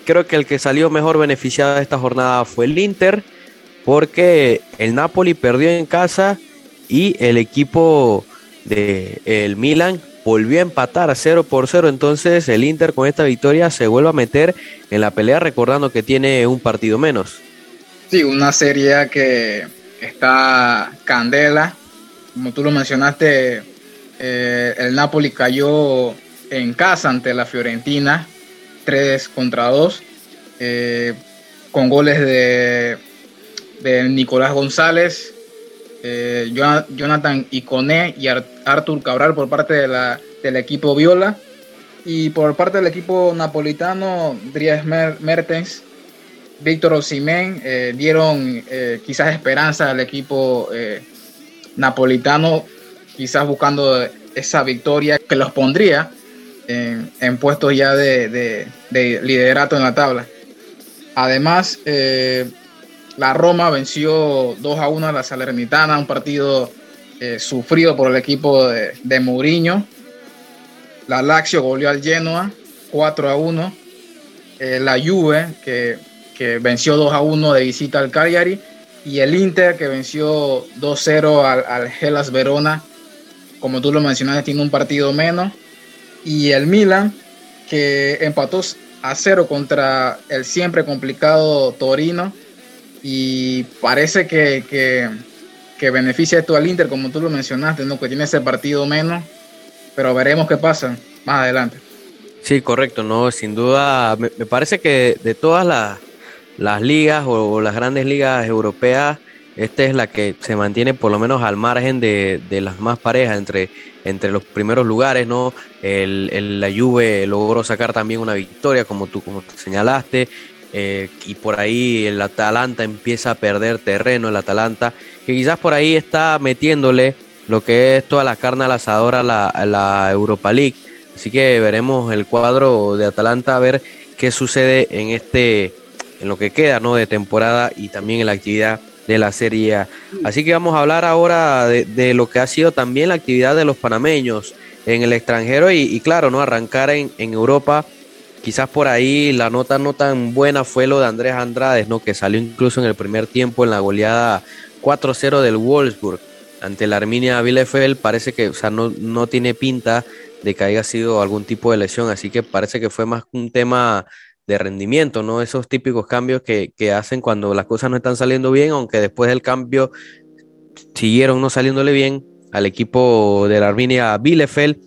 creo que el que salió mejor beneficiado de esta jornada fue el Inter, porque el Napoli perdió en casa y el equipo de el Milan volvió a empatar a 0 por 0. Entonces el Inter con esta victoria se vuelve a meter en la pelea recordando que tiene un partido menos. Sí, una serie que está candela. Como tú lo mencionaste, eh, el Napoli cayó en casa ante la Fiorentina, 3 contra 2, eh, con goles de, de Nicolás González, eh, Jonathan Iconé y Artur Cabral por parte de la, del equipo Viola. Y por parte del equipo napolitano, Dries Mertens, Víctor Osimén eh, dieron eh, quizás esperanza al equipo napolitano, quizás buscando esa victoria que los pondría en, puestos ya de, de, liderato en la tabla. Además, la Roma venció 2 a 1 a la Salernitana, un partido eh, sufrido por el equipo de, de Mourinho. La Lazio goleó al Genoa 4 a 1. Eh, la Juve que, venció 2 a 1 de visita al Cagliari. Y el Inter que venció 2-0 al, al Hellas Verona. Como tú lo mencionaste, tiene un partido menos. Y el Milan que empató a 0 contra el siempre complicado Torino y parece que, que beneficia esto al Inter, como tú lo mencionaste, ¿no? que tiene ese partido menos, pero veremos qué pasa más adelante. Sí, correcto, no, sin duda, me, parece que de todas las, las ligas o, las grandes ligas europeas, esta es la que se mantiene por lo menos al margen de, de las más parejas entre, entre los primeros lugares, ¿no? El, la Juve logró sacar también una victoria, como tú como señalaste, eh, y por ahí el Atalanta empieza a perder terreno, el Atalanta, que quizás por ahí está metiéndole lo que es toda la carne al asador a la, a la Europa League Así que veremos el cuadro de Atalanta a ver qué sucede en este en lo que queda ¿no? de temporada y también en la actividad de la Serie A. Así que vamos a hablar ahora de, lo que ha sido también la actividad de los panameños en el extranjero y, claro, no arrancar en, en, Europa. Quizás por ahí la nota no tan buena fue lo de Andrés Andrades, ¿no? que salió incluso en el primer tiempo en la goleada 4-0 del Wolfsburg ante la Arminia Bielefeld. Parece que o sea, no, no tiene pinta de que haya sido algún tipo de lesión, así que parece que fue más un tema de rendimiento, ¿no? Esos típicos cambios que, hacen cuando las cosas no están saliendo bien, aunque después del cambio siguieron no saliéndole bien al equipo de la Arminia Bielefeld.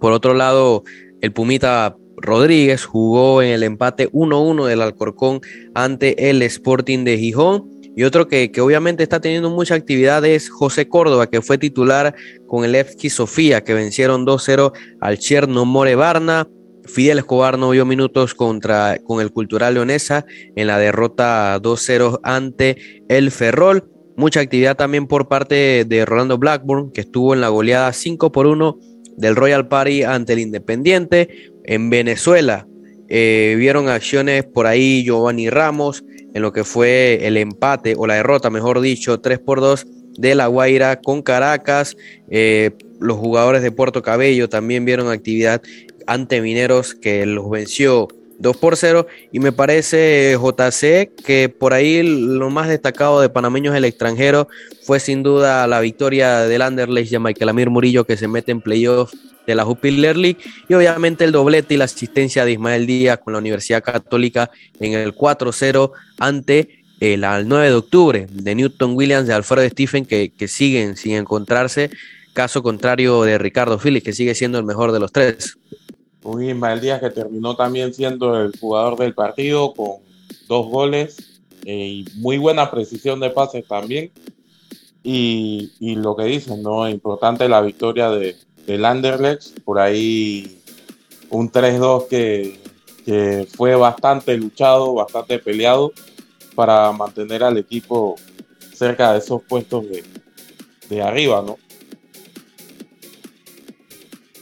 Por otro lado, el Pumita Rodríguez jugó en el empate 1-1 del Alcorcón ante el Sporting de Gijón. Y otro que, obviamente está teniendo mucha actividad es José Córdoba, que fue titular con el Evski Sofía, que vencieron 2-0 al Cherno More Barna. Fidel Escobar no vio minutos contra, con el Cultural Leonesa en la derrota 2-0 ante el Ferrol. Mucha actividad también por parte de Rolando Blackburn, que estuvo en la goleada 5 por 1 del Royal Party ante el Independiente. En Venezuela eh, vieron acciones por ahí Giovanni Ramos, en lo que fue el empate o la derrota, mejor dicho, 3 por 2 de La Guaira con Caracas. Eh, los jugadores de Puerto Cabello también vieron actividad ante Mineros que los venció 2 por 0 y me parece JC que por ahí lo más destacado de panameños el extranjero fue sin duda la victoria del Anderlecht de Michael Amir Murillo que se mete en playoffs de la Jupiler League y obviamente el doblete y la asistencia de Ismael Díaz con la Universidad Católica en el 4-0 ante el 9 de octubre de Newton Williams de Alfredo Stephen que, que siguen sin encontrarse, caso contrario de Ricardo Phillips que sigue siendo el mejor de los tres. Un Ismael Díaz que terminó también siendo el jugador del partido con dos goles eh, y muy buena precisión de pases también. Y, y lo que dicen, ¿no? Importante la victoria de, del Anderlecht, por ahí un 3-2 que, fue bastante luchado, bastante peleado para mantener al equipo cerca de esos puestos de, arriba, ¿no?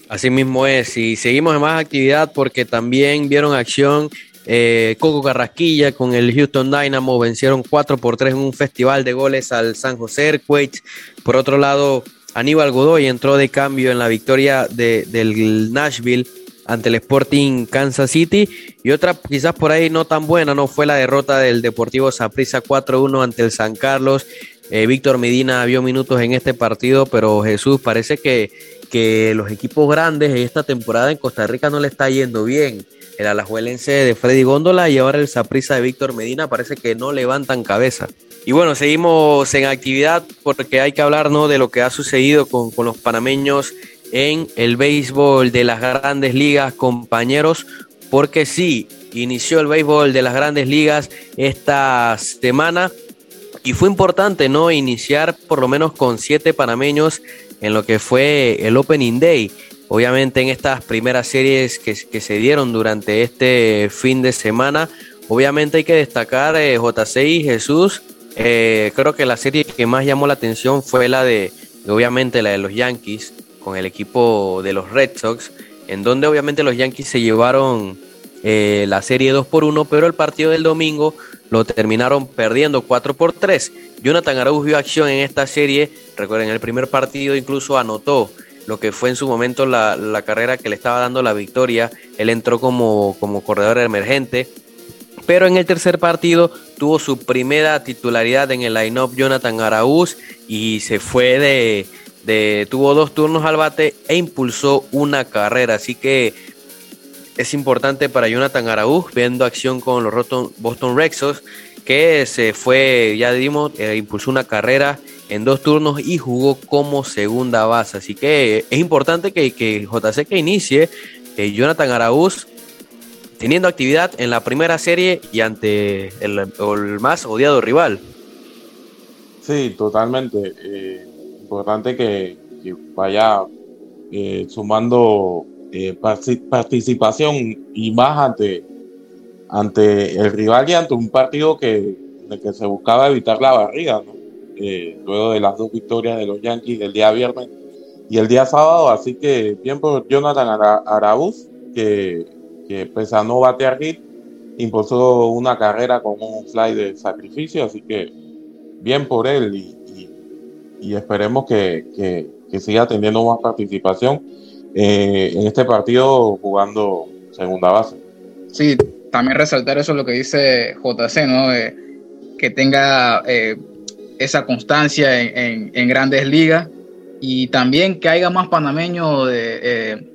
Así mismo es, y seguimos en más actividad porque también vieron acción eh, Coco Carrasquilla con el Houston Dynamo, vencieron 4 por 3 en un festival de goles al San José Earthquakes. Por otro lado, Aníbal Godoy entró de cambio en la victoria del Nashville ante el Sporting Kansas City. Y otra quizás por ahí no tan buena, no fue la derrota del Deportivo Saprissa 4-1 ante el San Carlos. Eh, Víctor Medina vio minutos en este partido, pero Jesús parece que, que los equipos grandes esta temporada en Costa Rica no le está yendo bien. El alajuelense de Freddy Góndola y ahora el Saprissa de Víctor Medina parece que no levantan cabeza. Y bueno, seguimos en actividad porque hay que hablar ¿no? de lo que ha sucedido con, los panameños en el béisbol de las grandes ligas, compañeros, porque sí, inició el béisbol de las grandes ligas esta semana y fue importante no iniciar por lo menos con siete panameños en lo que fue el Opening Day. Obviamente en estas primeras series que, que se dieron durante este fin de semana, obviamente hay que destacar eh, J6 Jesús eh, creo que la serie que más llamó la atención fue la de, obviamente, la de los Yankees con el equipo de los Red Sox, en donde obviamente los Yankees se llevaron eh, la serie 2 por 1, pero el partido del domingo lo terminaron perdiendo 4 por 3. Jonathan Arauz vio acción en esta serie, recuerden, el primer partido incluso anotó lo que fue en su momento la, la carrera que le estaba dando la victoria. Él entró como, como corredor emergente pero en el tercer partido tuvo su primera titularidad en el line-up Jonathan Araúz y se fue de, de, tuvo dos turnos al bate e impulsó una carrera, así que es importante para Jonathan Araúz viendo acción con los Boston Red que se fue, ya dimos, eh, impulsó una carrera en dos turnos y jugó como segunda base. Así que es importante que, que JC que inicie Jonathan Araúz teniendo actividad en la primera serie y ante el, más odiado rival. Sí, totalmente. Eh, importante que, vaya eh, sumando eh, participación y más ante, ante el rival y ante un partido que, el que se buscaba evitar la barriga, ¿no? luego de las dos victorias de los Yankees del día viernes y el día sábado. Así que bien por Jonathan Araúz, que, que pese a no batear hit, impulsó una carrera con un fly de sacrificio. Así que bien por él y, esperemos que, que, siga teniendo más participación eh, en este partido jugando segunda base. Sí, también resaltar eso lo que dice JC, ¿no? que tenga eh, esa constancia en, en, grandes ligas y también que haya más panameños de, eh,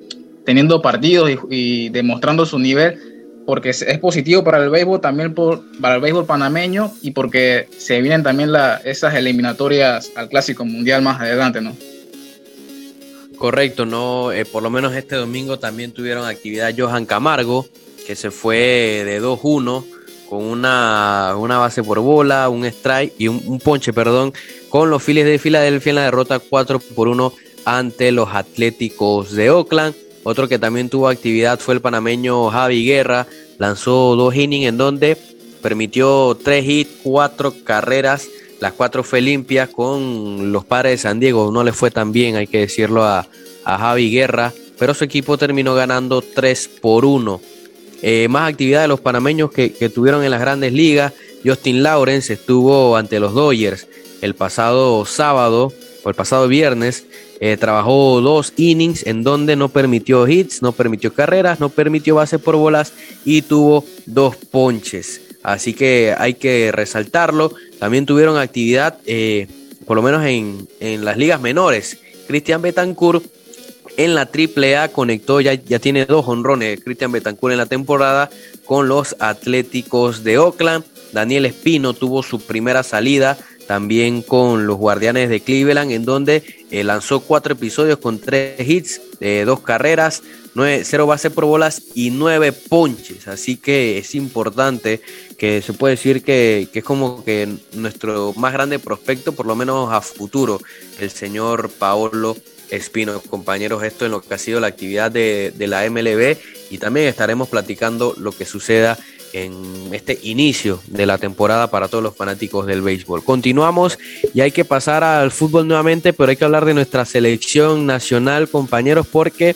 teniendo partidos y, demostrando su nivel porque es, positivo para el béisbol, también por, para el béisbol panameño y porque se vienen también la, esas eliminatorias al Clásico Mundial más adelante, ¿no? Correcto, no, eh, por lo menos este domingo también tuvieron actividad Johan Camargo, que se fue de 2-1 con una, una, base por bola, un strike y un, un, ponche, perdón, con los Phillies de Filadelfia en la derrota 4 por 1 ante los Atléticos de Oakland. Otro que también tuvo actividad fue el panameño Javi Guerra. Lanzó dos innings en donde permitió tres hits, cuatro carreras. Las cuatro fue limpias con los padres de San Diego. No le fue tan bien, hay que decirlo a, a Javi Guerra. Pero su equipo terminó ganando 3 por 1. Eh, más actividad de los panameños que, que tuvieron en las grandes ligas. Justin Lawrence estuvo ante los Dodgers el pasado sábado o el pasado viernes eh, trabajó dos innings en donde no permitió hits, no permitió carreras, no permitió base por bolas y tuvo dos ponches. Así que hay que resaltarlo. También tuvieron actividad, eh, por lo menos en, en, las ligas menores. Cristian Betancourt en la AAA conectó, ya, ya tiene dos honrones. Cristian Betancourt en la temporada con los Atléticos de Oakland. Daniel Espino tuvo su primera salida también con los Guardianes de Cleveland, en donde eh, lanzó cuatro episodios con tres hits, eh, dos carreras, nueve, cero base por bolas y nueve ponches. Así que es importante que se puede decir que, es como que nuestro más grande prospecto, por lo menos a futuro, el señor Paolo Espino. Compañeros, esto en lo que ha sido la actividad de, de la MLB y también estaremos platicando lo que suceda en este inicio de la temporada para todos los fanáticos del béisbol. Continuamos y hay que pasar al fútbol nuevamente, pero hay que hablar de nuestra selección nacional, compañeros, porque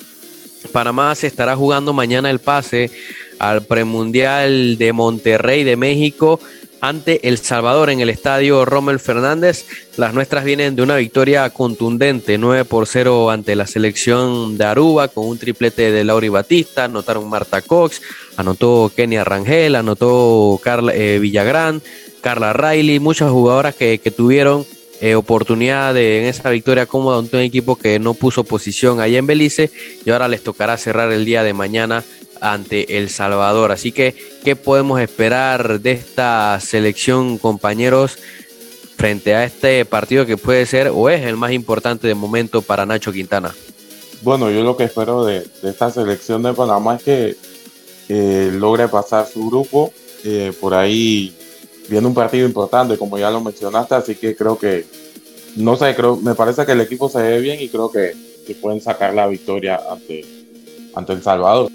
Panamá se estará jugando mañana el pase al premundial de Monterrey de México ante El Salvador en el estadio Rommel Fernández. Las nuestras vienen de una victoria contundente, 9 por 0 ante la selección de Aruba, con un triplete de Lauri Batista, anotaron Marta Cox, anotó Kenia Rangel, anotó Carla eh, Villagrán, Carla Riley, muchas jugadoras que, que tuvieron eh, oportunidad de, en esa victoria cómoda ante un equipo que no puso posición allá en Belice y ahora les tocará cerrar el día de mañana ante El Salvador. Así que, ¿qué podemos esperar de esta selección, compañeros, frente a este partido que puede ser o es el más importante de momento para Nacho Quintana? Bueno, yo lo que espero de, esta selección de Panamá es que logre pasar su grupo. Eh, por ahí viene un partido importante, como ya lo mencionaste, así que creo que, no sé, creo, me parece que el equipo se ve bien y creo que, que pueden sacar la victoria ante, ante El Salvador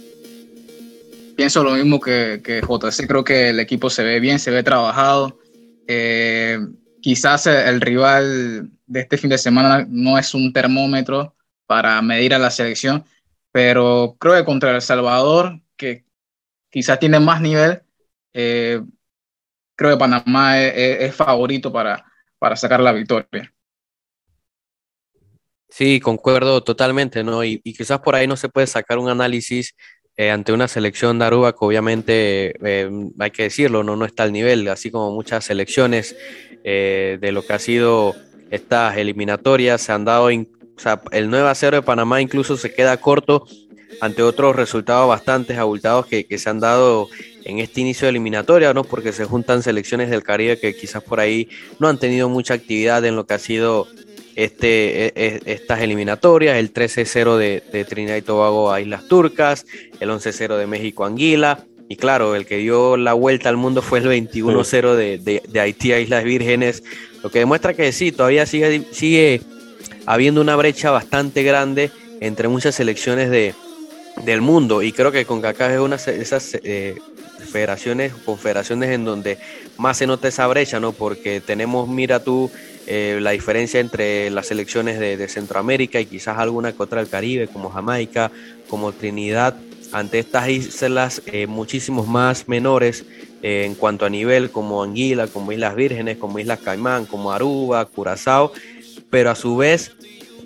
pienso lo mismo que, que, JC, creo que el equipo se ve bien, se ve trabajado. Eh, quizás el rival de este fin de semana no es un termómetro para medir a la selección, pero creo que contra El Salvador, que quizás tiene más nivel, eh, creo que Panamá es, es, favorito para, para sacar la victoria. Sí, concuerdo totalmente, ¿no? Y, quizás por ahí no se puede sacar un análisis eh, ante una selección de Aruba que obviamente eh, hay que decirlo, no, no está al nivel, así como muchas selecciones eh, de lo que ha sido estas eliminatorias se han dado, o sea, el 9 a 0 de Panamá incluso se queda corto ante otros resultados bastante abultados que, que se han dado en este inicio de eliminatoria, ¿no? Porque se juntan selecciones del Caribe que quizás por ahí no han tenido mucha actividad en lo que ha sido este, e, e, estas eliminatorias, el 13-0 de, Trinidad y Tobago a Islas Turcas, el 11-0 de México a Anguila, y claro, el que dio la vuelta al mundo fue el 21-0 de, Haití a Islas Vírgenes, lo que demuestra que sí, todavía sigue, sigue habiendo una brecha bastante grande entre muchas selecciones de, del mundo, y creo que con CACAF es una de esas eh, federaciones, confederaciones en donde más se nota esa brecha, ¿no? Porque tenemos, mira tú, eh, la diferencia entre las selecciones de, Centroamérica y quizás alguna que otra del Caribe, como Jamaica, como Trinidad, ante estas islas eh, muchísimos más menores eh, en cuanto a nivel, como Anguila, como Islas Vírgenes, como Islas Caimán, como Aruba, Curazao, pero a su vez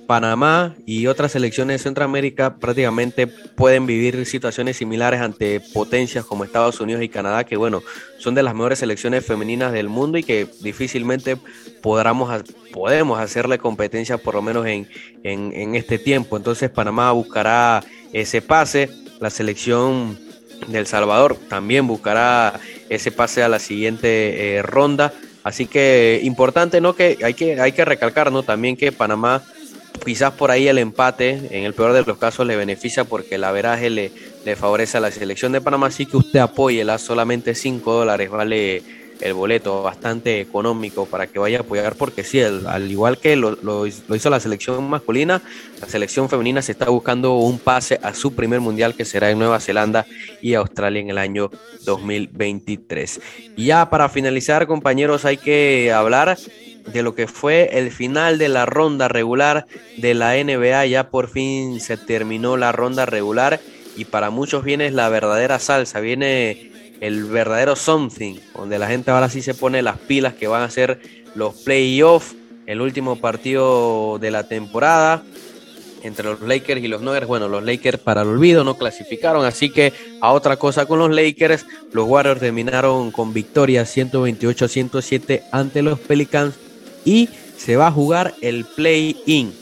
Panamá y otras selecciones de Centroamérica prácticamente pueden vivir situaciones similares ante potencias como Estados Unidos y Canadá, que bueno, son de las mejores selecciones femeninas del mundo y que difícilmente podamos, podemos hacerle competencia por lo menos en, en, este tiempo. Entonces Panamá buscará ese pase, la selección del Salvador también buscará ese pase a la siguiente eh, ronda. Así que importante, ¿no? Que hay que, hay que recalcar, ¿no? También que Panamá quizás por ahí el empate, en el peor de los casos, le beneficia porque el averaje le, le favorece a la selección de Panamá. Así que usted apóyela, solamente 5 dólares vale el boleto, bastante económico para que vaya a apoyar, porque sí, al igual que lo, lo, hizo la selección masculina, la selección femenina se está buscando un pase a su primer mundial que será en Nueva Zelanda y Australia en el año 2023. Y ya para finalizar, compañeros, hay que hablar de lo que fue el final de la ronda regular de la NBA. Ya por fin se terminó la ronda regular y para muchos viene la verdadera salsa, viene el verdadero something, donde la gente ahora sí se pone las pilas que van a ser los playoffs, el último partido de la temporada entre los Lakers y los Nuggets. Bueno, los Lakers para el olvido no clasificaron, así que a otra cosa con los Lakers, los Warriors terminaron con victoria 128 107 ante los Pelicans y se va a jugar el play-in.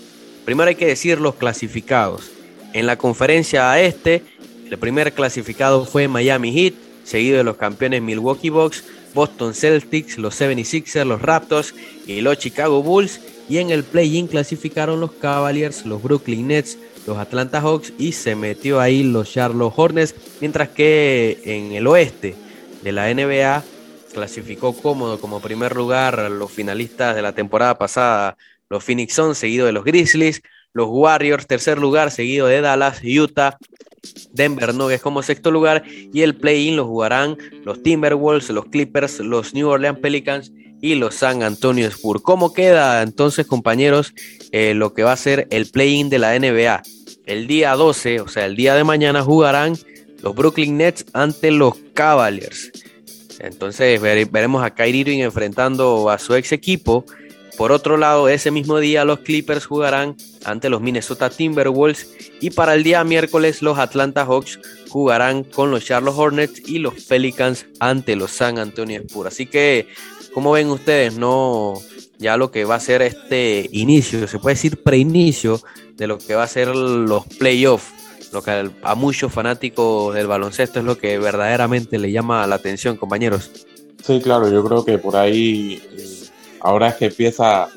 Primero hay que decir los clasificados. En la conferencia este, el primer clasificado fue Miami Heat, seguido de los campeones Milwaukee Bucks, Boston Celtics, los 76ers, los Raptors y los Chicago Bulls. Y en el play-in clasificaron los Cavaliers, los Brooklyn Nets, los Atlanta Hawks y se metió ahí los Charlotte Hornets. Mientras que en el oeste de la NBA clasificó cómodo como primer lugar los finalistas de la temporada pasada, los Phoenix Suns, seguido de los Grizzlies, los Warriors, tercer lugar, seguido de Dallas, Utah, Denver Nuggets como sexto lugar y el play-in lo jugarán los Timberwolves, los Clippers, los New Orleans Pelicans y los San Antonio Spurs. ¿Cómo queda entonces, compañeros, eh, lo que va a ser el play-in de la NBA? El día 12, o sea, el día de mañana jugarán los Brooklyn Nets ante los Cavaliers. Entonces veremos a Kyrie Irving enfrentando a su ex equipo. Por otro lado, ese mismo día los Clippers jugarán ante los Minnesota Timberwolves y para el día miércoles los Atlanta Hawks jugarán con los Charlotte Hornets y los Pelicans ante los San Antonio Spurs. Así que, como ven ustedes, no ya lo que va a ser este inicio, se puede decir preinicio de lo que va a ser los playoffs lo que a muchos fanáticos del baloncesto es lo que verdaderamente le llama la atención, compañeros. Sí, claro, yo creo que por ahí eh, ahora es que empieza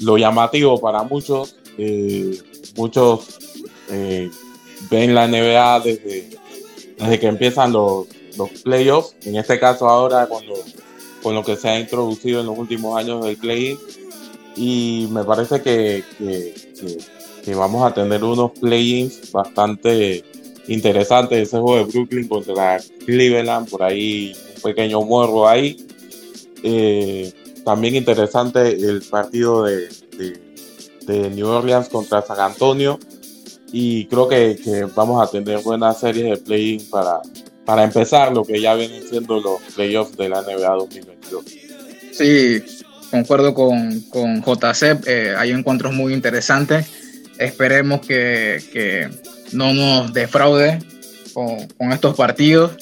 lo llamativo para muchos. Eh, muchos eh, ven la NBA desde, que empiezan los, playoffs. En este caso ahora con lo, con lo que se ha introducido en los últimos años del play y me parece que vamos a tener unos play-ins bastante interesantes. Ese juego de Brooklyn contra Cleveland, por ahí un pequeño morro ahí. Eh, también interesante el partido de, New Orleans contra San Antonio. Y creo que, vamos a tener buenas series de play-in para, para empezar lo que ya vienen siendo los playoffs de la NBA 2022. Sí, concuerdo con, con JC. Eh, hay encuentros muy interesantes Esperemos que, no nos defraude con, estos partidos.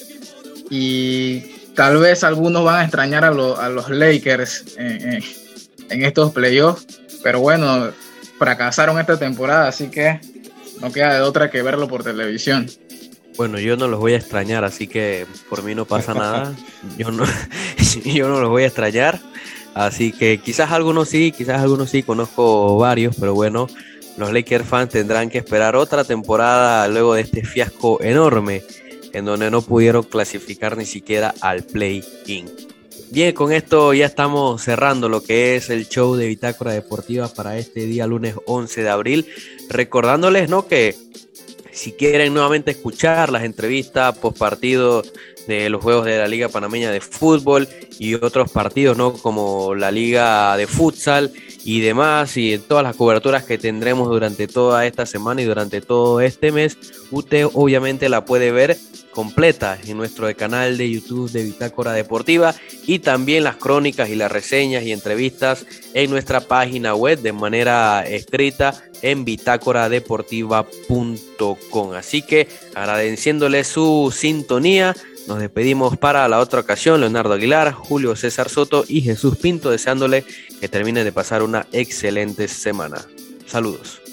Y tal vez algunos van a extrañar a, los Lakers en, estos playoffs. Pero bueno, fracasaron esta temporada, así que no queda de otra que verlo por televisión. Bueno, yo no los voy a extrañar, así que por mí no pasa nada. Yo no, yo no los voy a extrañar. Así que quizás algunos sí, quizás algunos sí, conozco varios, pero bueno, los Lakers fans tendrán que esperar otra temporada luego de este fiasco enorme en donde no pudieron clasificar ni siquiera al play-in. Bien, con esto ya estamos cerrando lo que es el show de Bitácora Deportiva para este día lunes 11 de abril, recordándoles ¿no? que si quieren nuevamente escuchar las entrevistas post partido de los juegos de la Liga Panameña de Fútbol y otros partidos, ¿no? Como la Liga de Futsal y demás, y todas las coberturas que tendremos durante toda esta semana y durante todo este mes, usted obviamente la puede ver completa en nuestro canal de YouTube de Bitácora Deportiva y también las crónicas y las reseñas y entrevistas en nuestra página web de manera escrita en bitácoradeportiva.com. Así que agradeciéndole su sintonía, nos despedimos para la otra ocasión. Leonardo Aguilar, Julio César Soto y Jesús Pinto, deseándole que terminen de pasar una excelente semana. Saludos.